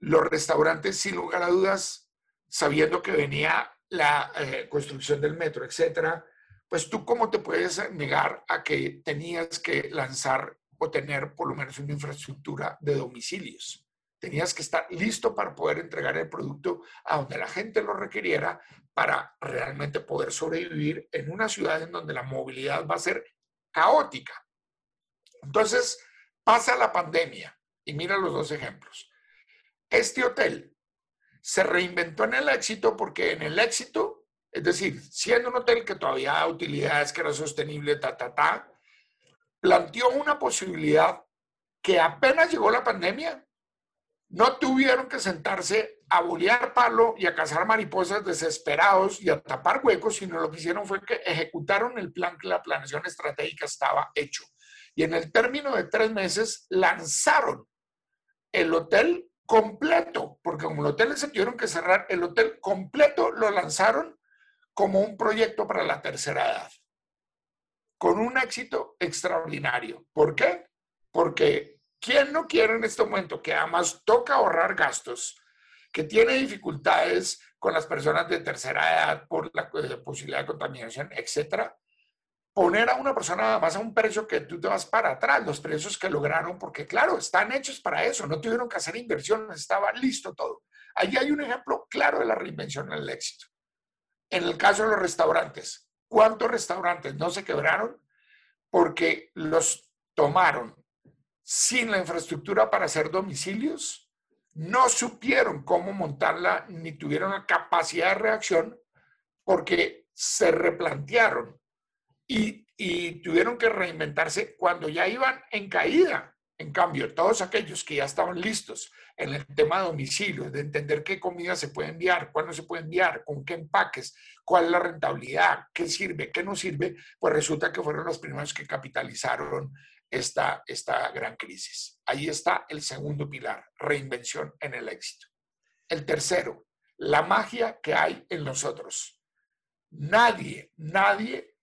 los restaurantes, sin lugar a dudas, sabiendo que venía la eh, construcción del metro, etcétera, pues tú cómo te puedes negar a que tenías que lanzar o tener por lo menos una infraestructura de domicilios. Tenías que estar listo para poder entregar el producto a donde la gente lo requiriera para realmente poder sobrevivir en una ciudad en donde la movilidad va a ser caótica. Entonces, pasa la pandemia y mira los dos ejemplos. Este hotel se reinventó en el éxito porque en el éxito, es decir, siendo un hotel que todavía da utilidades, que era sostenible, ta, ta, planteó una posibilidad que apenas llegó la pandemia, no tuvieron que sentarse a bolear palo y a cazar mariposas desesperados y a tapar huecos, sino lo que hicieron fue que ejecutaron el plan que la planeación estratégica estaba hecho. Y en el término de tres meses lanzaron el hotel completo, porque como el hotel se tuvieron que cerrar, el hotel completo lo lanzaron como un proyecto para la tercera edad con un éxito extraordinario. ¿Por qué? Porque ¿quién no quiere en este momento que además toca ahorrar gastos, que tiene dificultades con las personas de tercera edad por la eh, posibilidad de contaminación, etcétera? Poner a una persona además a un precio que tú te vas para atrás, los precios que lograron, porque claro, están hechos para eso, no tuvieron que hacer inversiones, estaba listo todo. Allí hay un ejemplo claro de la reinvención en el éxito. En el caso de los restaurantes, ¿cuántos restaurantes no se quebraron porque los tomaron sin la infraestructura para hacer domicilios? No supieron cómo montarla ni tuvieron la capacidad de reacción porque se replantearon y, y tuvieron que reinventarse cuando ya iban en caída. En cambio, todos aquellos que ya estaban listos en el tema de domicilio, de entender qué comida se puede enviar, cuándo se puede enviar, con qué empaques, cuál es la rentabilidad, qué sirve, qué no sirve, pues resulta que fueron los primeros que capitalizaron esta, esta gran crisis. Ahí está el segundo pilar, reinvención en el éxito. El tercero, la magia que hay en nosotros. Nadie, nadie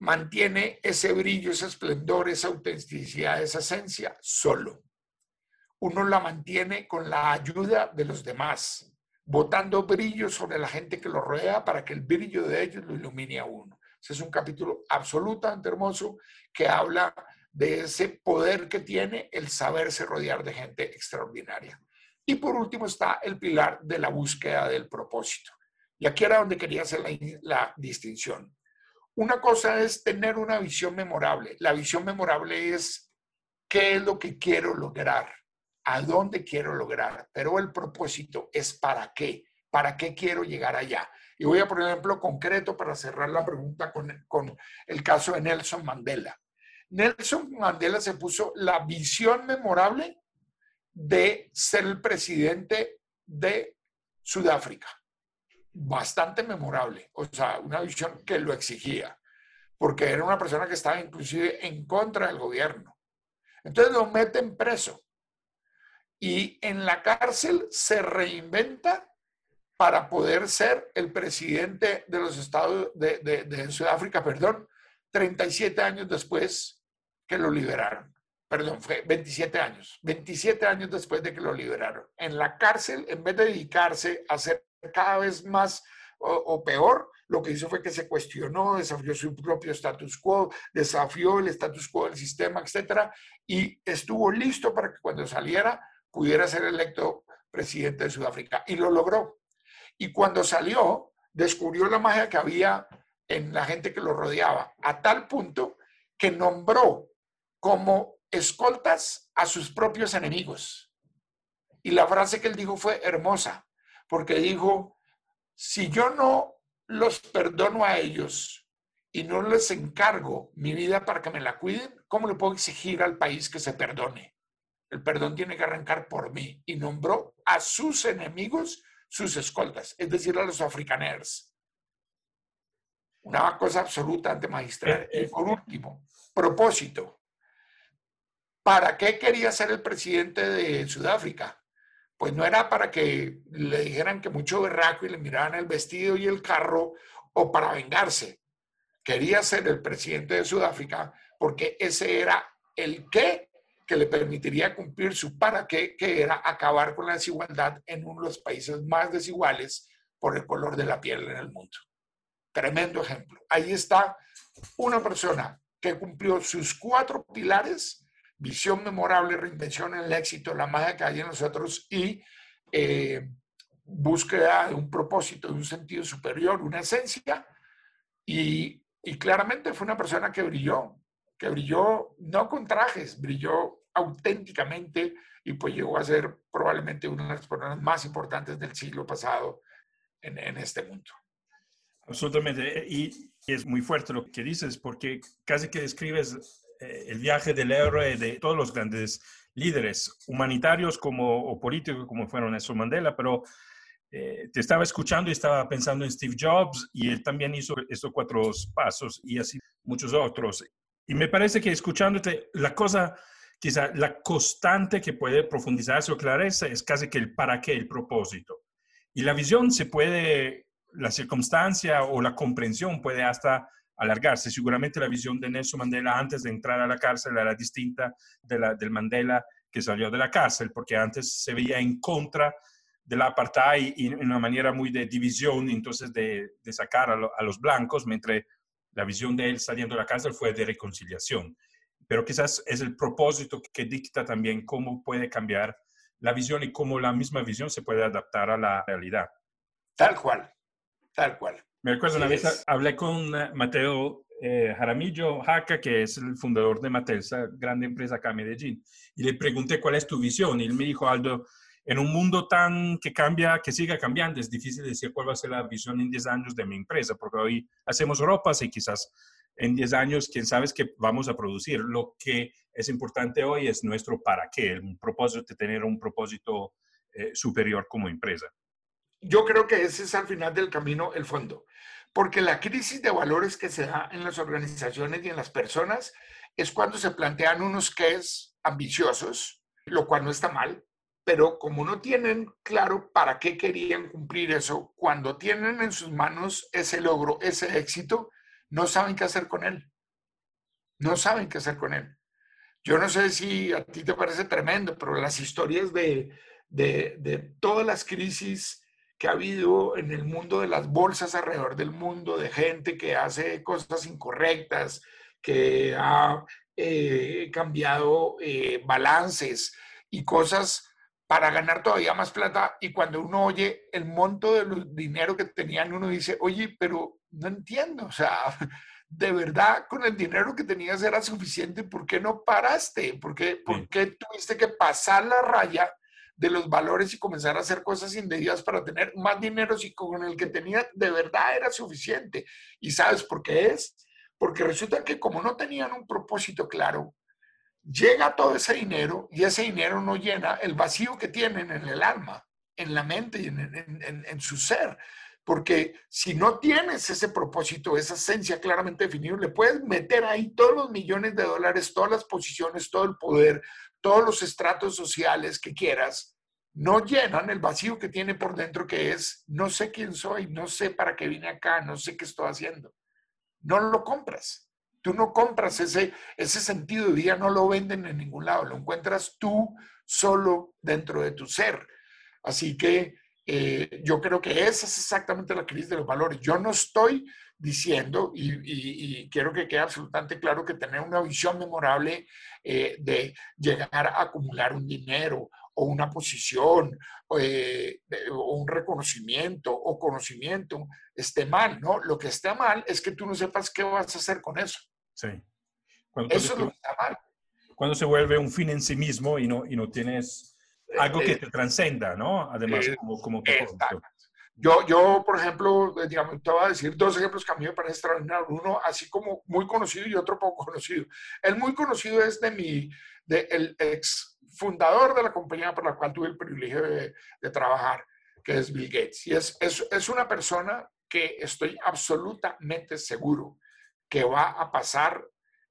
mantiene ese brillo, ese esplendor, esa autenticidad, esa esencia solo. Uno la mantiene con la ayuda de los demás, botando brillo sobre la gente que lo rodea para que el brillo de ellos lo ilumine a uno. Ese es un capítulo absolutamente hermoso que habla de ese poder que tiene el saberse rodear de gente extraordinaria. Y por último está el pilar de la búsqueda del propósito. Y aquí era donde quería hacer la, distinción. Una cosa es tener una visión memorable. La visión memorable es qué es lo que quiero lograr, a dónde quiero lograr, pero el propósito es para qué, para qué quiero llegar allá. Y voy a poner ejemplo concreto para cerrar la pregunta con, con el caso de Nelson Mandela. Nelson Mandela se puso la visión memorable de ser el presidente de Sudáfrica bastante memorable, o sea, una visión que lo exigía, porque era una persona que estaba inclusive en contra del gobierno. Entonces lo meten preso y en la cárcel se reinventa para poder ser el presidente de los estados de, de Sudáfrica, perdón, 37 años después que lo liberaron. Perdón, fue 27 años. 27 años después de que lo liberaron. En la cárcel, en vez de dedicarse a ser cada vez más o, peor, lo que hizo fue que se cuestionó, desafió su propio status quo, desafió el status quo del sistema, etcétera, y estuvo listo para que cuando saliera pudiera ser electo presidente de Sudáfrica y lo logró. Y cuando salió, descubrió la magia que había en la gente que lo rodeaba, a tal punto que nombró como escoltas a sus propios enemigos. Y la frase que él dijo fue hermosa porque dijo, si yo no los perdono a ellos y no les encargo mi vida para que me la cuiden, ¿cómo le puedo exigir al país que se perdone? El perdón tiene que arrancar por mí y nombró a sus enemigos sus escoltas, es decir, a los africaners. Una cosa absolutamente magistral. Y por último, propósito. ¿Para qué quería ser el presidente de Sudáfrica? pues no era para que le dijeran que mucho berraco y le miraran el vestido y el carro o para vengarse. Quería ser el presidente de Sudáfrica porque ese era el qué que le permitiría cumplir su para qué, que era acabar con la desigualdad en uno de los países más desiguales por el color de la piel en el mundo. Tremendo ejemplo. Ahí está una persona que cumplió sus cuatro pilares visión memorable, reinvención en el éxito, la magia que hay en nosotros y eh, búsqueda de un propósito, de un sentido superior, una esencia. Y, y claramente fue una persona que brilló, que brilló no con trajes, brilló auténticamente y pues llegó a ser probablemente una de las personas más importantes del siglo pasado en, en este mundo. Absolutamente. Y es muy fuerte lo que dices, porque casi que describes eh, el viaje del héroe de todos los grandes líderes humanitarios como, o políticos como fueron Nelson Mandela, pero eh, te estaba escuchando y estaba pensando en Steve Jobs y él también hizo estos cuatro pasos y así muchos otros. Y me parece que escuchándote, la cosa, quizá la constante que puede profundizarse o clareza es casi que el para qué, el propósito. Y la visión se puede, la circunstancia o la comprensión puede hasta alargarse. Seguramente la visión de Nelson Mandela antes de entrar a la cárcel era distinta de la del Mandela que salió de la cárcel, porque antes se veía en contra del apartheid y en una manera muy de división, entonces de, sacar a, a, los blancos, mientras la visión de él saliendo de la cárcel fue de reconciliación. Pero quizás es el propósito que dicta también cómo puede cambiar la visión y cómo la misma visión se puede adaptar a la realidad. Tal cual, tal cual. Me recuerdo una vez hablé con Mateo eh, Jaramillo Jaca, que es el fundador de Mattel, esa grande empresa acá en Medellín, y le pregunté cuál es tu visión. Y él me dijo, Aldo, en un mundo tan que cambia, que siga cambiando, es difícil decir cuál va a ser la visión en 10 años de mi empresa, porque hoy hacemos ropas y quizás en 10 años, quién sabe qué vamos a producir. Lo que es importante hoy es nuestro para qué, el propósito de tener un propósito eh, superior como empresa. Yo creo que ese es al final del camino el fondo, porque la crisis de valores que se da en las organizaciones y en las personas es cuando se plantean unos que es ambiciosos, lo cual no está mal, pero como no tienen claro para qué querían cumplir eso, cuando tienen en sus manos ese logro, ese éxito, no saben qué hacer con él. No saben qué hacer con él. Yo no sé si a ti te parece tremendo, pero las historias de, de, todas las crisis que ha habido en el mundo de las bolsas alrededor del mundo, de gente que hace cosas incorrectas, que ha eh, cambiado eh, balances y cosas para ganar todavía más plata y cuando uno oye el monto de dinero que tenían, uno dice, oye, pero no entiendo, o sea, de verdad con el dinero que tenías era suficiente, ¿por qué no paraste? ¿Por qué, ¿por qué tuviste que pasar la raya de los valores y comenzar a hacer cosas indebidas para tener más dinero si con el que tenía de verdad era suficiente? ¿Y sabes por qué es? Porque resulta que como no tenían un propósito claro, llega todo ese dinero y ese dinero no llena el vacío que tienen en el alma, en la mente y en, su ser. Porque si no tienes ese propósito, esa esencia claramente definible, puedes meter ahí todos los millones de dólares, todas las posiciones, todo el poder, todos los estratos sociales que quieras, no llenan el vacío que tiene por dentro, que es, no sé quién soy, no sé para qué vine acá, no sé qué estoy haciendo. No lo compras. Tú no compras ese, ese sentido de vida, no lo venden en ningún lado, lo encuentras tú solo dentro de tu ser. Así que eh, yo creo que esa es exactamente la crisis de los valores. Yo no estoy diciendo, y, quiero que quede absolutamente claro que tener una visión memorable eh, de llegar a acumular un dinero o una posición eh, o un reconocimiento o conocimiento esté mal, ¿no? Lo que está mal es que tú no sepas qué vas a hacer con eso. Sí. Cuando, Eso es está mal. Cuando se vuelve un fin en sí mismo y no, y no tienes algo que eh, te transcenda, ¿no? Además, eh, como, como yo, yo, por ejemplo, eh, digamos, te voy a decir dos ejemplos que a mí me parecen extraordinarios. Uno así como muy conocido y otro poco conocido. El muy conocido es de mi, de el ex fundador de la compañía por la cual tuve el privilegio de, de trabajar, que es Bill Gates. Y es, es, es, una persona que estoy absolutamente seguro que va a pasar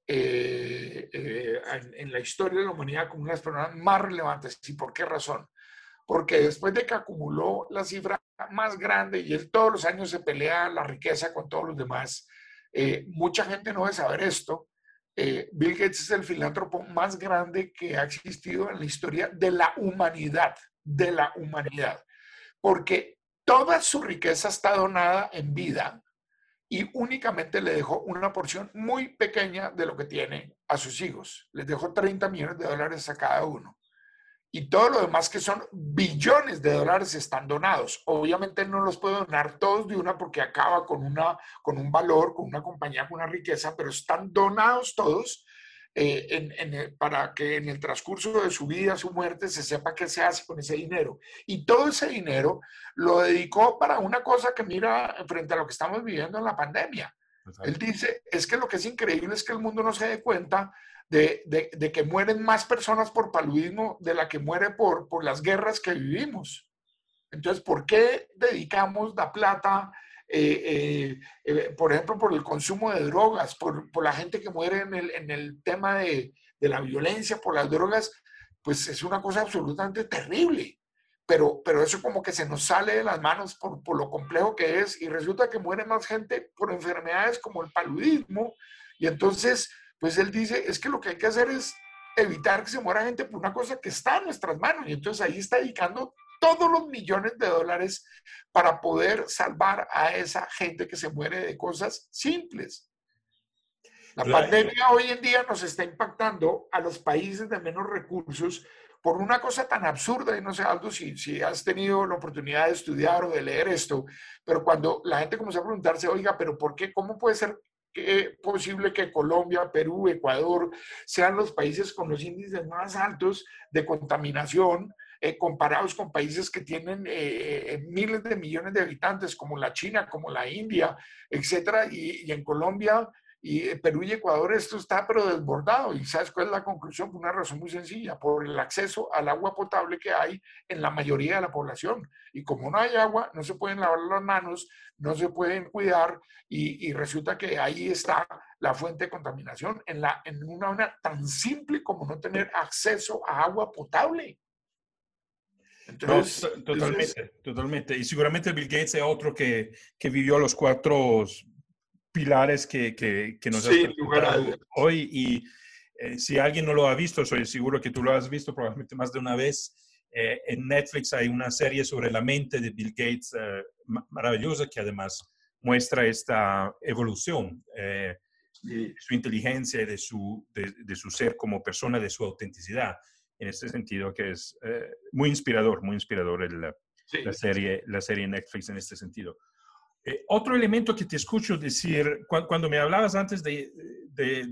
eh, eh, en, la historia de la humanidad como una de las personas más relevantes. ¿Y por qué razón? Porque después de que acumuló la cifra más grande y él todos los años se pelea la riqueza con todos los demás, eh, mucha gente no debe saber esto. Bill Gates es el filántropo más grande que ha existido en la historia de la humanidad, de la humanidad, porque toda su riqueza está donada en vida y únicamente le dejó una porción muy pequeña de lo que tiene a sus hijos. Les dejó 30 millones de dólares a cada uno. Y todo lo demás que son billones de dólares están donados. Obviamente no los puede donar todos de una porque acaba con, una, con un valor, con una compañía, con una riqueza, pero están donados todos eh, para que en el transcurso de su vida, su muerte, se sepa qué se hace con ese dinero. Y todo ese dinero lo dedicó para una cosa que mira frente a lo que estamos viviendo en la pandemia. Él dice, es que lo que es increíble es que el mundo no se dé cuenta de, que mueren más personas por paludismo de la que muere por, por las guerras que vivimos. Entonces, ¿por qué dedicamos la plata eh, eh, eh, por ejemplo, por el consumo de drogas, por, por la gente que muere en el, en el tema de, de, la violencia por las drogas, pues es una cosa absolutamente terrible. pero, pero eso como que se nos sale de las manos por, por lo complejo que es y resulta que muere más gente por enfermedades como el paludismo y entonces, pues él dice, es que lo que hay que hacer es evitar que se muera gente por una cosa que está en nuestras manos y entonces ahí está dedicando todos los millones de dólares para poder salvar a esa gente que se muere de cosas simples. La pandemia hoy en día nos está impactando a los países de menos recursos por una cosa tan absurda, y no sé, Aldo, si, si has tenido la oportunidad de estudiar o de leer esto, pero cuando la gente comenzó a preguntarse, oiga, pero ¿por qué? ¿Cómo puede ser posible que Colombia, Perú, Ecuador sean los países con los índices más altos de contaminación eh, comparados con países que tienen eh, eh, miles de millones de habitantes como la China, como la India, etcétera, y en Colombia y eh, Perú y Ecuador esto está pero desbordado. ¿Y sabes cuál es la conclusión? Por una razón muy sencilla, por el acceso al agua potable que hay en la mayoría de la población. Y como no hay agua, no se pueden lavar las manos, no se pueden cuidar y, resulta que ahí está la fuente de contaminación en, la, en una zona tan simple como no tener acceso a agua potable. Entonces, totalmente, totalmente. Y seguramente Bill Gates es otro que, que vivió los cuatro pilares que, que, que nos sí, hoy y eh, si alguien no lo ha visto, soy seguro que tú lo has visto probablemente más de una vez. Eh, en Netflix hay una serie sobre la mente de Bill Gates eh, maravillosa que además muestra esta evolución de su inteligencia de su, de, su ser como persona, de su autenticidad. En este sentido, que es muy inspirador, muy inspirador el, la, serie, la serie Netflix en este sentido. Eh, otro elemento que te escucho decir, cuando me hablabas antes de,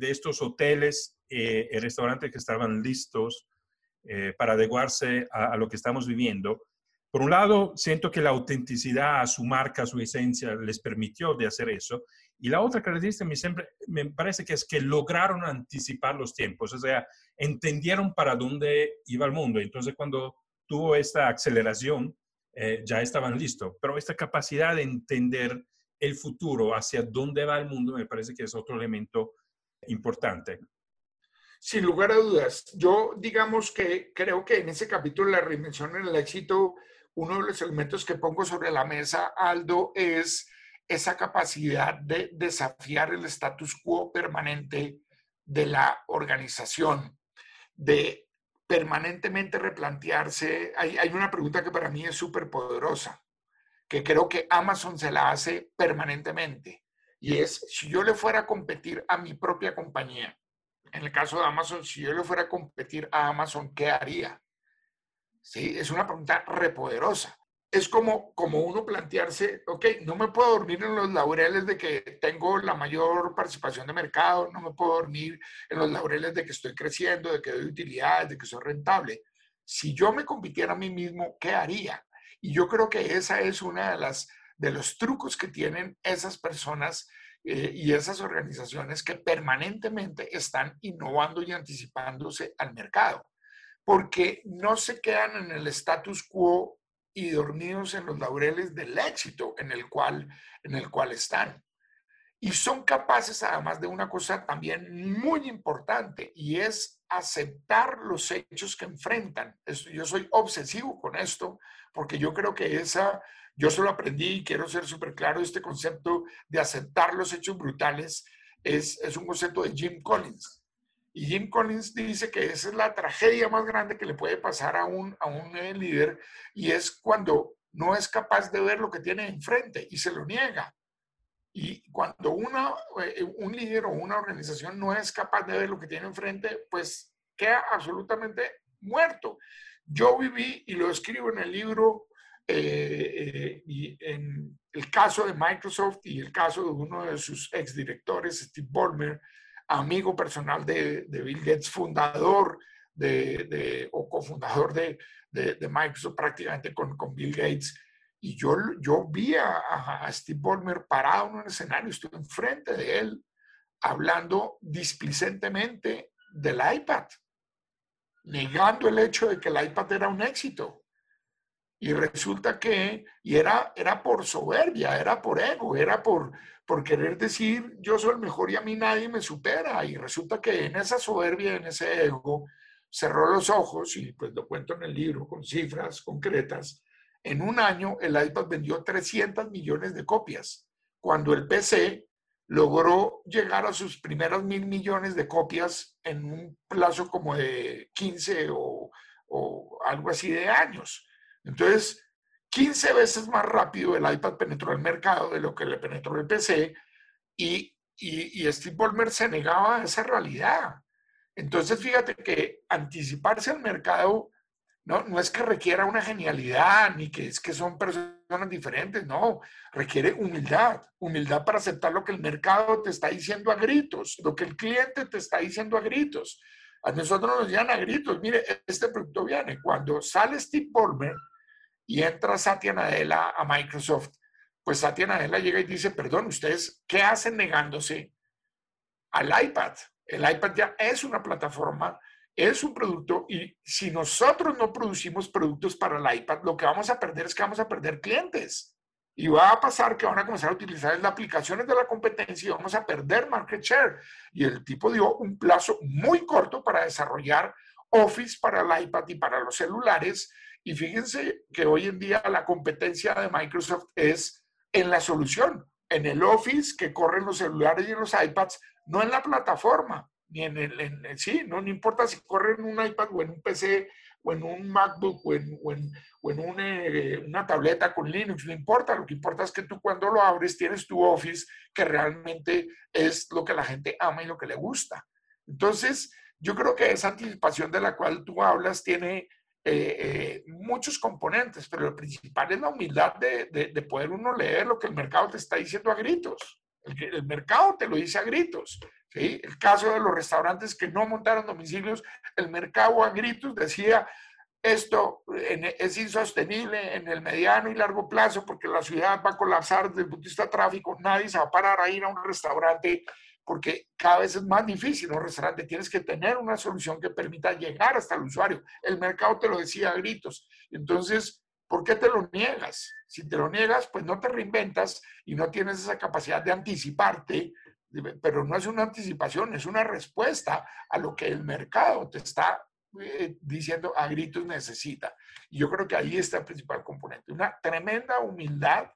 estos hoteles eh, y restaurantes que estaban listos eh, para adecuarse a, lo que estamos viviendo, por un lado, siento que la autenticidad a su marca, a su esencia, les permitió de hacer eso. Y la otra característica me, siempre, me parece que es que lograron anticipar los tiempos, o sea, entendieron para dónde iba el mundo. Entonces, cuando tuvo esta aceleración, eh, ya estaban listos. Pero esta capacidad de entender el futuro, hacia dónde va el mundo, me parece que es otro elemento importante. Sin lugar a dudas, yo digamos que creo que en ese capítulo la reinvención en el éxito, uno de los elementos que pongo sobre la mesa, Aldo, es esa capacidad de desafiar el status quo permanente de la organización, de permanentemente replantearse. Hay, hay una pregunta que para mí es súper poderosa, que creo que Amazon se la hace permanentemente, y es, si yo le fuera a competir a mi propia compañía, en el caso de Amazon, si yo le fuera a competir a Amazon, ¿qué haría? Sí, es una pregunta repoderosa es como, como uno plantearse, ok, no me puedo dormir en los laureles de que tengo la mayor participación de mercado, no me puedo dormir en los laureles de que estoy creciendo, de que doy utilidades, de que soy rentable. Si yo me compitiera a mí mismo, ¿qué haría? Y yo creo que esa es una de las de los trucos que tienen esas personas eh, y esas organizaciones que permanentemente están innovando y anticipándose al mercado, porque no se quedan en el status quo y dormidos en los laureles del éxito en el cual, en el cual están. Y son capaces además de una cosa también muy importante y es aceptar los hechos que enfrentan. yo soy obsesivo con esto porque yo creo que esa, yo solo aprendí y quiero ser súper claro, este concepto de aceptar los hechos brutales es, es un concepto de Jim Collins. Y Jim Collins dice que esa es la tragedia más grande que le puede pasar a un, a un eh, líder y es cuando no es capaz de ver lo que tiene enfrente y se lo niega. Y cuando una, eh, un líder o una organización no es capaz de ver lo que tiene enfrente, pues queda absolutamente muerto. Yo viví, y lo escribo en el libro, eh, y en el caso de Microsoft y el caso de uno de sus exdirectores, Steve Ballmer, amigo personal de, Bill Gates, fundador de, o cofundador de, de, Microsoft prácticamente con, con, Bill Gates. Y yo, yo vi a, Steve Ballmer parado en un escenario, estuve enfrente de él hablando displicentemente del iPad, negando el hecho de que el iPad era un éxito. Y resulta que, y era, era por soberbia, era por ego, era por, por querer decir yo soy el mejor y a mí nadie me supera. Y resulta que en esa soberbia, en ese ego, cerró los ojos, y pues lo cuento en el libro con cifras concretas, en un año el iPad vendió 300 millones de copias, cuando el PC logró llegar a sus primeros mil millones de copias en un plazo como de 15 o, o algo así de años. Entonces, 15 veces más rápido el iPad penetró el mercado de lo que le penetró el PC y, y, y Steve Ballmer se negaba a esa realidad. Entonces, fíjate que anticiparse al mercado no, no es que requiera una genialidad, ni que es que son personas diferentes, no, requiere humildad, humildad para aceptar lo que el mercado te está diciendo a gritos, lo que el cliente te está diciendo a gritos. A nosotros nos llaman a gritos, mire, este producto viene. Cuando sale Steve Ballmer, y entra Satya Nadella a Microsoft, pues Satya Nadella llega y dice, perdón, ustedes, ¿qué hacen negándose al iPad? El iPad ya es una plataforma, es un producto y si nosotros no producimos productos para el iPad, lo que vamos a perder es que vamos a perder clientes. Y va a pasar que van a comenzar a utilizar las aplicaciones de la competencia y vamos a perder market share. Y el tipo dio un plazo muy corto para desarrollar Office para el iPad y para los celulares y fíjense que hoy en día la competencia de Microsoft es en la solución, en el Office que corren los celulares y los iPads, no en la plataforma, ni en el, sí, no, no importa si corren en un iPad o en un PC o en un MacBook o en, o en, o en eh, una tableta con Linux, no importa, lo que importa es que tú cuando lo abres tienes tu Office que realmente es lo que la gente ama y lo que le gusta. Entonces, yo creo que esa anticipación de la cual tú hablas tiene eh, eh, muchos componentes, pero lo principal es la humildad de, de, poder uno leer lo que el mercado te está diciendo a gritos. El, el mercado te lo dice a gritos. ¿sí? El caso de los restaurantes que no montaron domicilios, el mercado a gritos decía, esto es insostenible en el mediano y largo plazo porque la ciudad va a colapsar desde el punto de vista tráfico, nadie se va a parar a ir a un restaurante porque cada vez es más difícil un restaurante. Tienes que tener una solución que permita llegar hasta el usuario. El mercado te lo decía a gritos. Entonces, ¿por qué te lo niegas? Si te lo niegas, pues no te reinventas y no tienes esa capacidad de anticiparte, pero no es una anticipación, es una respuesta a lo que el mercado te está eh, diciendo a gritos necesita. Y yo creo que ahí está el principal componente. Una tremenda humildad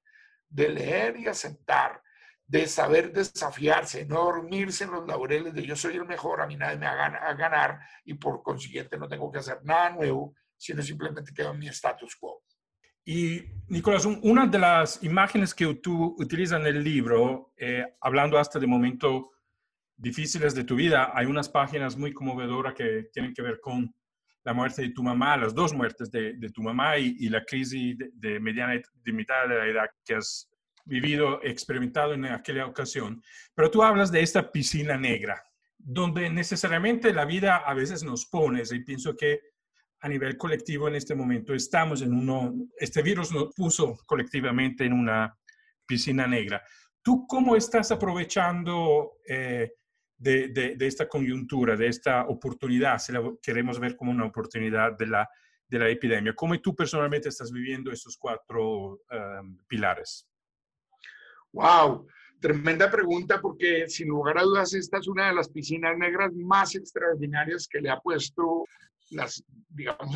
de leer y aceptar de saber desafiarse, no dormirse en los laureles de yo soy el mejor, a mí nadie me va a ganar y por consiguiente no tengo que hacer nada nuevo, sino simplemente quedo en mi status quo. Y Nicolás, una de las imágenes que tú utilizas en el libro, eh, hablando hasta de momentos difíciles de tu vida, hay unas páginas muy conmovedoras que tienen que ver con la muerte de tu mamá, las dos muertes de, tu mamá y, la crisis de, mediana de mitad de la edad que has vivido, experimentado en aquella ocasión, pero tú hablas de esta piscina negra, donde necesariamente la vida a veces nos pone, y pienso que a nivel colectivo en este momento estamos en uno, este virus nos puso colectivamente en una piscina negra. ¿Tú cómo estás aprovechando eh, de, de, esta coyuntura, de esta oportunidad, si la queremos ver como una oportunidad de la, de la epidemia? ¿Cómo tú personalmente estás viviendo estos cuatro um, pilares? Wow, tremenda pregunta porque sin lugar a dudas esta es una de las piscinas negras más extraordinarias que le ha puesto las, digamos,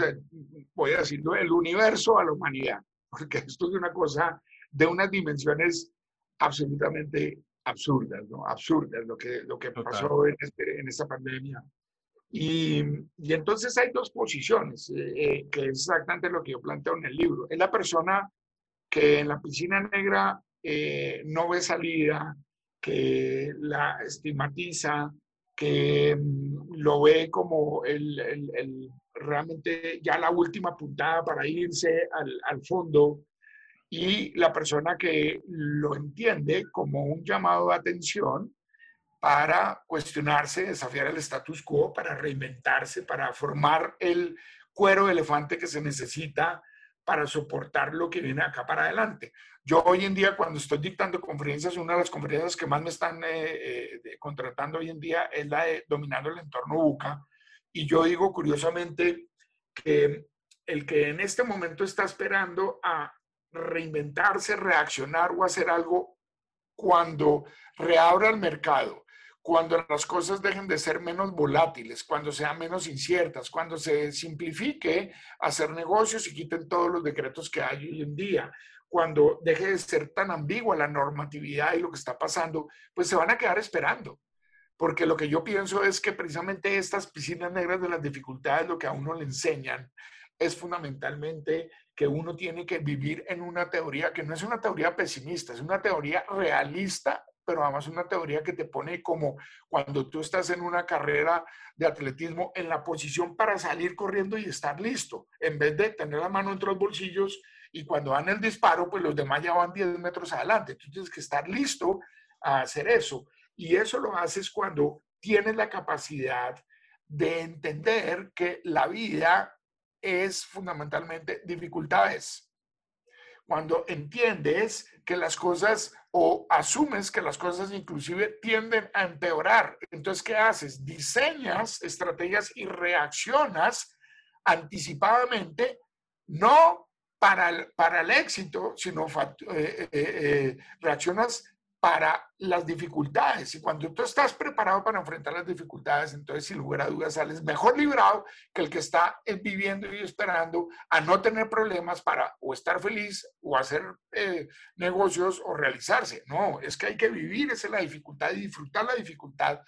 voy a decirlo, el universo a la humanidad, porque esto es una cosa de unas dimensiones absolutamente absurdas, ¿no? Absurdas lo que, lo que pasó en, este, en esta pandemia. Y, y, entonces hay dos posiciones, eh, eh, que es exactamente lo que yo planteo en el libro. Es la persona que en la piscina negra eh, no ve salida, que la estigmatiza, que mm, lo ve como el, realmente ya la última puntada para irse al, al fondo y la persona que lo entiende como un llamado de atención para cuestionarse, desafiar el status quo, para reinventarse, para formar el cuero de elefante que se necesita para soportar lo que viene acá para adelante. Yo hoy en día, cuando estoy dictando conferencias, una de las conferencias que más me están eh, eh, contratando hoy en día es la de Dominando el entorno buca. Y yo digo curiosamente que el que en este momento está esperando a reinventarse, reaccionar o hacer algo cuando reabra el mercado, cuando las cosas dejen de ser menos volátiles, cuando sean menos inciertas, cuando se simplifique hacer negocios y quiten todos los decretos que hay hoy en día, cuando deje de ser tan ambigua la normatividad y lo que está pasando, pues se van a quedar esperando. Porque lo que yo pienso es que precisamente estas piscinas negras de las dificultades, lo que a uno le enseñan es fundamentalmente que uno tiene que vivir en una teoría que no es una teoría pesimista, es una teoría realista pero además una teoría que te pone como cuando tú estás en una carrera de atletismo en la posición para salir corriendo y estar listo, en vez de tener la mano entre los bolsillos y cuando dan el disparo, pues los demás ya van 10 metros adelante. Tú tienes que estar listo a hacer eso. Y eso lo haces cuando tienes la capacidad de entender que la vida es fundamentalmente dificultades cuando entiendes que las cosas o asumes que las cosas inclusive tienden a empeorar. Entonces, ¿qué haces? Diseñas estrategias y reaccionas anticipadamente, no para el, para el éxito, sino eh, eh, eh, reaccionas para las dificultades. Y cuando tú estás preparado para enfrentar las dificultades, entonces sin lugar a dudas sales mejor librado que el que está viviendo y esperando a no tener problemas para o estar feliz o hacer eh, negocios o realizarse. No, es que hay que vivir esa es la dificultad y disfrutar la dificultad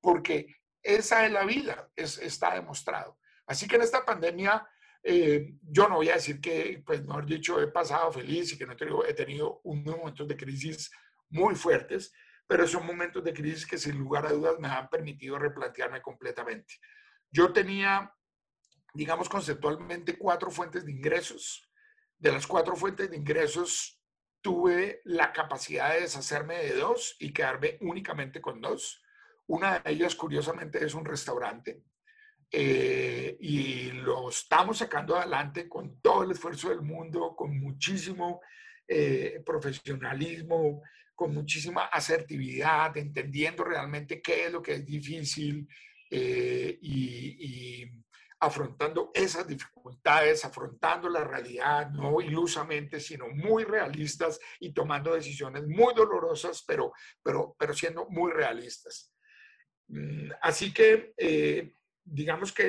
porque esa es la vida, es, está demostrado. Así que en esta pandemia... Eh, yo no voy a decir que, pues, mejor dicho, he pasado feliz y que no he tenido, he tenido momentos de crisis muy fuertes, pero son momentos de crisis que sin lugar a dudas me han permitido replantearme completamente. Yo tenía, digamos conceptualmente, cuatro fuentes de ingresos. De las cuatro fuentes de ingresos, tuve la capacidad de deshacerme de dos y quedarme únicamente con dos. Una de ellas, curiosamente, es un restaurante. Eh, y lo estamos sacando adelante con todo el esfuerzo del mundo, con muchísimo eh, profesionalismo, con muchísima asertividad, entendiendo realmente qué es lo que es difícil eh, y, afrontando esas dificultades, afrontando la realidad, no ilusamente, sino muy realistas y tomando decisiones muy dolorosas, pero, pero, pero siendo muy realistas. Mm, así que, eh, digamos que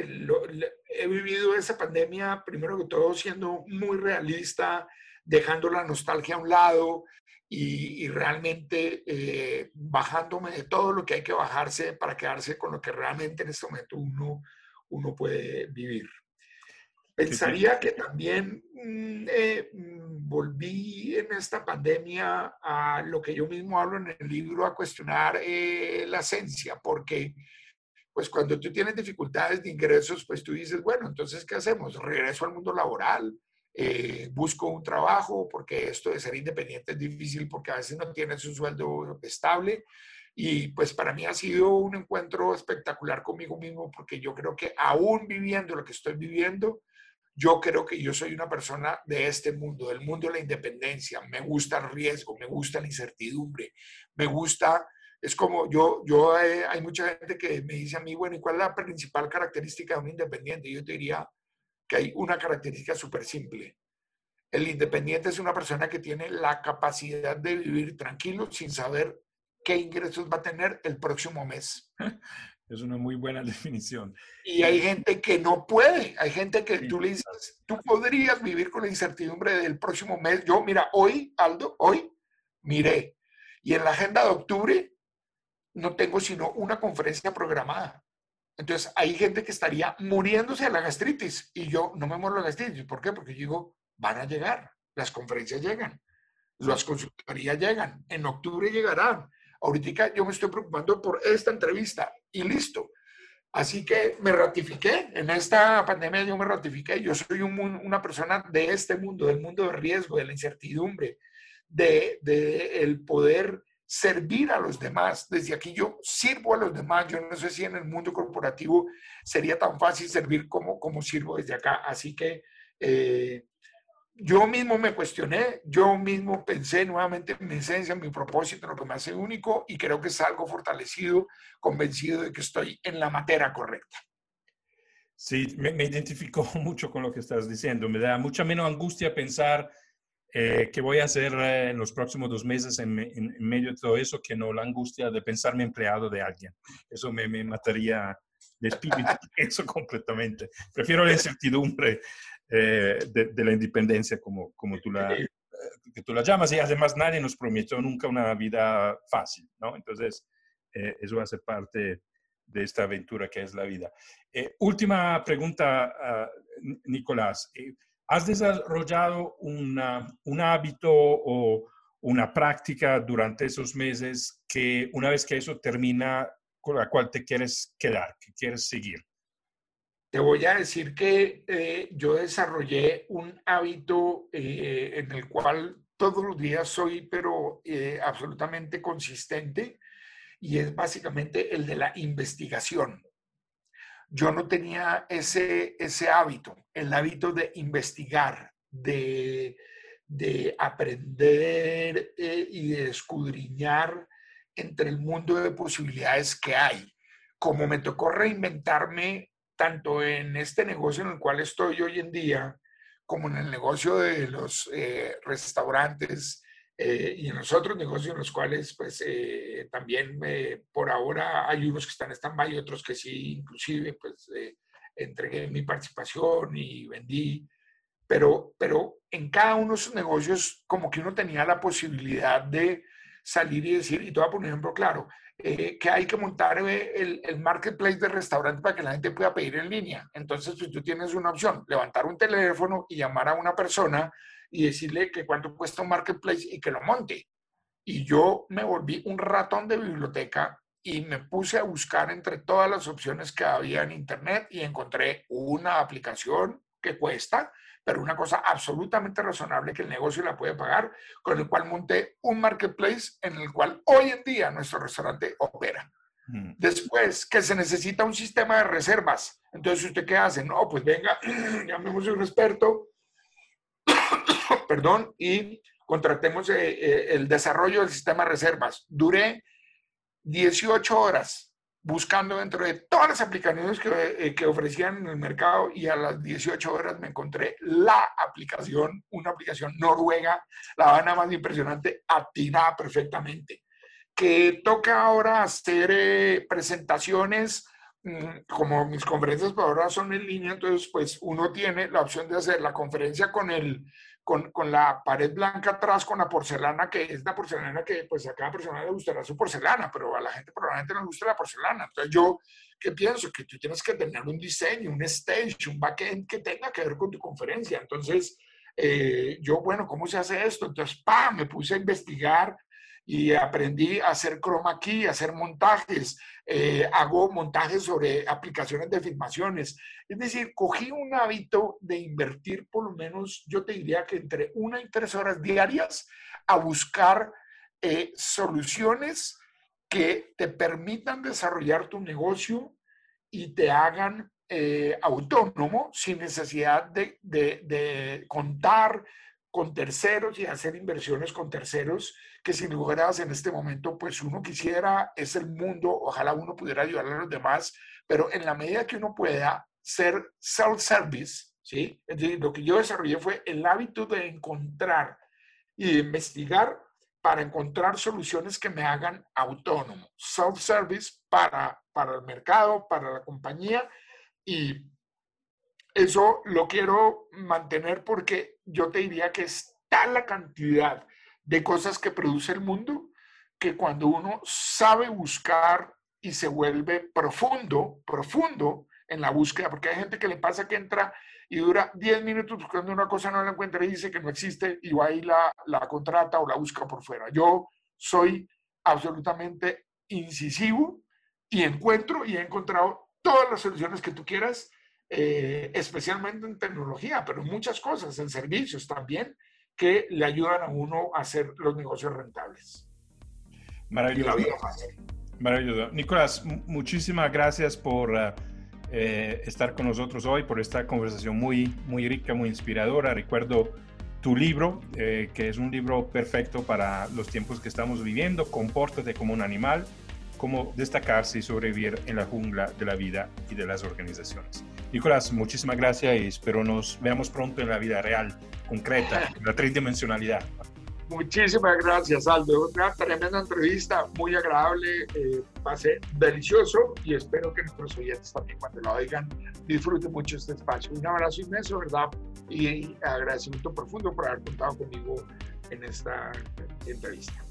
he vivido esa pandemia, primero que todo, siendo muy realista, dejando la nostalgia a un lado, y, realmente eh, bajándome de todo lo que hay que bajarse para quedarse con lo que realmente en este momento uno, uno puede vivir. Pensaría que también mm, eh, mm, volví en esta pandemia a lo que yo mismo hablo en el libro, a cuestionar eh, la esencia, porque pues cuando tú tienes dificultades de ingresos, pues tú dices, bueno, entonces, ¿qué hacemos? ¿Regreso al mundo laboral? Eh, busco un trabajo porque esto de ser independiente es difícil porque a veces no tienes un sueldo estable. Y pues para mí ha sido un encuentro espectacular conmigo mismo porque yo creo que aún viviendo lo que estoy viviendo, yo creo que yo soy una persona de este mundo, del mundo de la independencia. Me gusta el riesgo, me gusta la incertidumbre, me gusta, es como yo, yo eh, hay mucha gente que me dice a mí, bueno, ¿y cuál es la principal característica de un independiente? yo te diría, que hay una característica súper simple. El independiente es una persona que tiene la capacidad de vivir tranquilo sin saber qué ingresos va a tener el próximo mes. Es una muy buena definición. Y hay gente que no puede. Hay gente que tú le dices, tú podrías vivir con la incertidumbre del próximo mes. Yo, mira, hoy, Aldo, hoy miré. Y en la agenda de octubre no tengo sino una conferencia programada. Entonces, hay gente que estaría muriéndose de la gastritis y yo no me muero de la gastritis. ¿Por qué? Porque yo digo, van a llegar, las conferencias llegan, las consultorías llegan, en octubre llegarán. Ahorita yo me estoy preocupando por esta entrevista y listo. Así que me ratifiqué, en esta pandemia yo me ratifiqué, yo soy una persona de este mundo, del mundo de riesgo, de la incertidumbre, de, de el poder servir a los demás. Desde aquí yo sirvo a los demás. Yo no sé si en el mundo corporativo sería tan fácil servir como, como sirvo desde acá. Así que eh, yo mismo me cuestioné, yo mismo pensé nuevamente en mi esencia, en mi propósito, en lo que me hace único y creo que salgo fortalecido, convencido de que estoy en la materia correcta. Sí, me, me identifico mucho con lo que estás diciendo. Me da mucha menos angustia pensar Eh, ¿Qué voy a hacer en los próximos dos meses en, medio de todo eso que no la angustia de pensarme empleado de alguien? Eso me, me mataría de espíritu, eso completamente. Prefiero la incertidumbre de, de, la independencia como, como tú la, que tú la llamas y además nadie nos prometió nunca una vida fácil, ¿no? Entonces, eh, eso ser parte de esta aventura que es la vida. Eh, última pregunta, uh, Nicolás. ¿Has desarrollado una, un hábito o una práctica durante esos meses que una vez que eso termina, con la cual te quieres quedar, que quieres seguir? Te voy a decir que eh, yo desarrollé un hábito eh, en el cual todos los días soy, pero eh, absolutamente consistente, y es básicamente el de la investigación. Yo no tenía ese, ese hábito, el hábito de investigar, de, de aprender y de escudriñar entre el mundo de posibilidades que hay. Como me tocó reinventarme tanto en este negocio en el cual estoy hoy en día, como en el negocio de los eh, restaurantes eh, y en los otros negocios en los cuales pues eh, también por ahora hay unos que están en stand-by otros que sí, inclusive pues entregué mi participación y vendí, pero, pero en cada uno de esos negocios como que uno tenía la posibilidad de salir y decir, y te voy a poner un ejemplo claro, eh, que hay que montar eh, el, el, marketplace de restaurante para que la gente pueda pedir en línea. Entonces, pues tú tienes una opción, levantar un teléfono y llamar a una persona y decirle que cuánto cuesta un marketplace y que lo monte. Y yo me volví un ratón de biblioteca y me puse a buscar entre todas las opciones que había en Internet y encontré una aplicación que cuesta pero una cosa absolutamente razonable que el negocio la puede pagar, con el cual monté un marketplace en el cual hoy en día nuestro restaurante opera. Mm. Después, que se necesita un sistema de reservas. Entonces, ¿usted qué hace? No, pues venga, llamemos a un experto, perdón, y contratemos eh, eh, el desarrollo del sistema de reservas. Duré 18 horas buscando dentro de todas las aplicaciones que, eh, que, ofrecían en el mercado y a las 18 horas me encontré la aplicación, una aplicación noruega, la Habana más impresionante, atinada perfectamente, que toca ahora hacer presentaciones, como mis conferencias por ahora son en línea, entonces pues uno tiene la opción de hacer la conferencia con el con, con, la pared blanca atrás, con la porcelana, que es la porcelana que pues a cada persona le gustará su porcelana, pero a la gente probablemente no le gusta la porcelana. Entonces yo, ¿qué pienso? Que tú tienes que tener un diseño, un stage, un backend que tenga que ver con tu conferencia. Entonces, eh, yo, bueno, ¿cómo se hace esto? Entonces, pa, me puse a investigar y aprendí a hacer chroma key, a hacer montajes, eh, hago montajes sobre aplicaciones de filmaciones. Es decir, cogí un hábito de invertir por lo menos, yo te diría que entre una y tres horas diarias a buscar eh, soluciones que te permitan desarrollar tu negocio y te hagan eh, autónomo sin necesidad de contar con terceros y hacer inversiones con terceros que sin lugar a en este momento pues uno quisiera, es el mundo, ojalá uno pudiera ayudar a los demás, pero en la medida que uno pueda ser self-service, ¿sí? lo que yo desarrollé fue el hábito de encontrar y investigar para encontrar soluciones que me hagan autónomo, self-service para, para el mercado, para la compañía y eso lo quiero mantener porque yo te diría que está la cantidad de cosas que produce el mundo que cuando uno sabe buscar y se vuelve profundo, profundo en la búsqueda, porque hay gente que le pasa que entra y dura 10 minutos buscando una cosa, no la encuentra y dice que no existe y va y la, la contrata o la busca por fuera. Yo soy absolutamente incisivo y encuentro y he encontrado todas las soluciones que tú quieras eh, especialmente en tecnología, pero en muchas cosas, en servicios también, que le ayudan a uno a hacer los negocios rentables. Maravilloso. Maravilloso. Nicolás, muchísimas gracias por uh, eh, estar con nosotros hoy, por esta conversación muy, muy rica, muy inspiradora. Recuerdo tu libro, eh, que es un libro perfecto para los tiempos que estamos viviendo, Compórtate como un animal, cómo destacarse y sobrevivir en la jungla de la vida y de las organizaciones. Nicolás, muchísimas gracias y espero nos veamos pronto en la vida real concreta, la tridimensionalidad. Muchísimas gracias, Aldo. Una tremenda entrevista, muy agradable, eh, ser delicioso y espero que nuestros oyentes también cuando lo oigan disfruten mucho este espacio. Un abrazo inmenso, ¿verdad? Y agradecimiento profundo por haber contado conmigo en esta entrevista.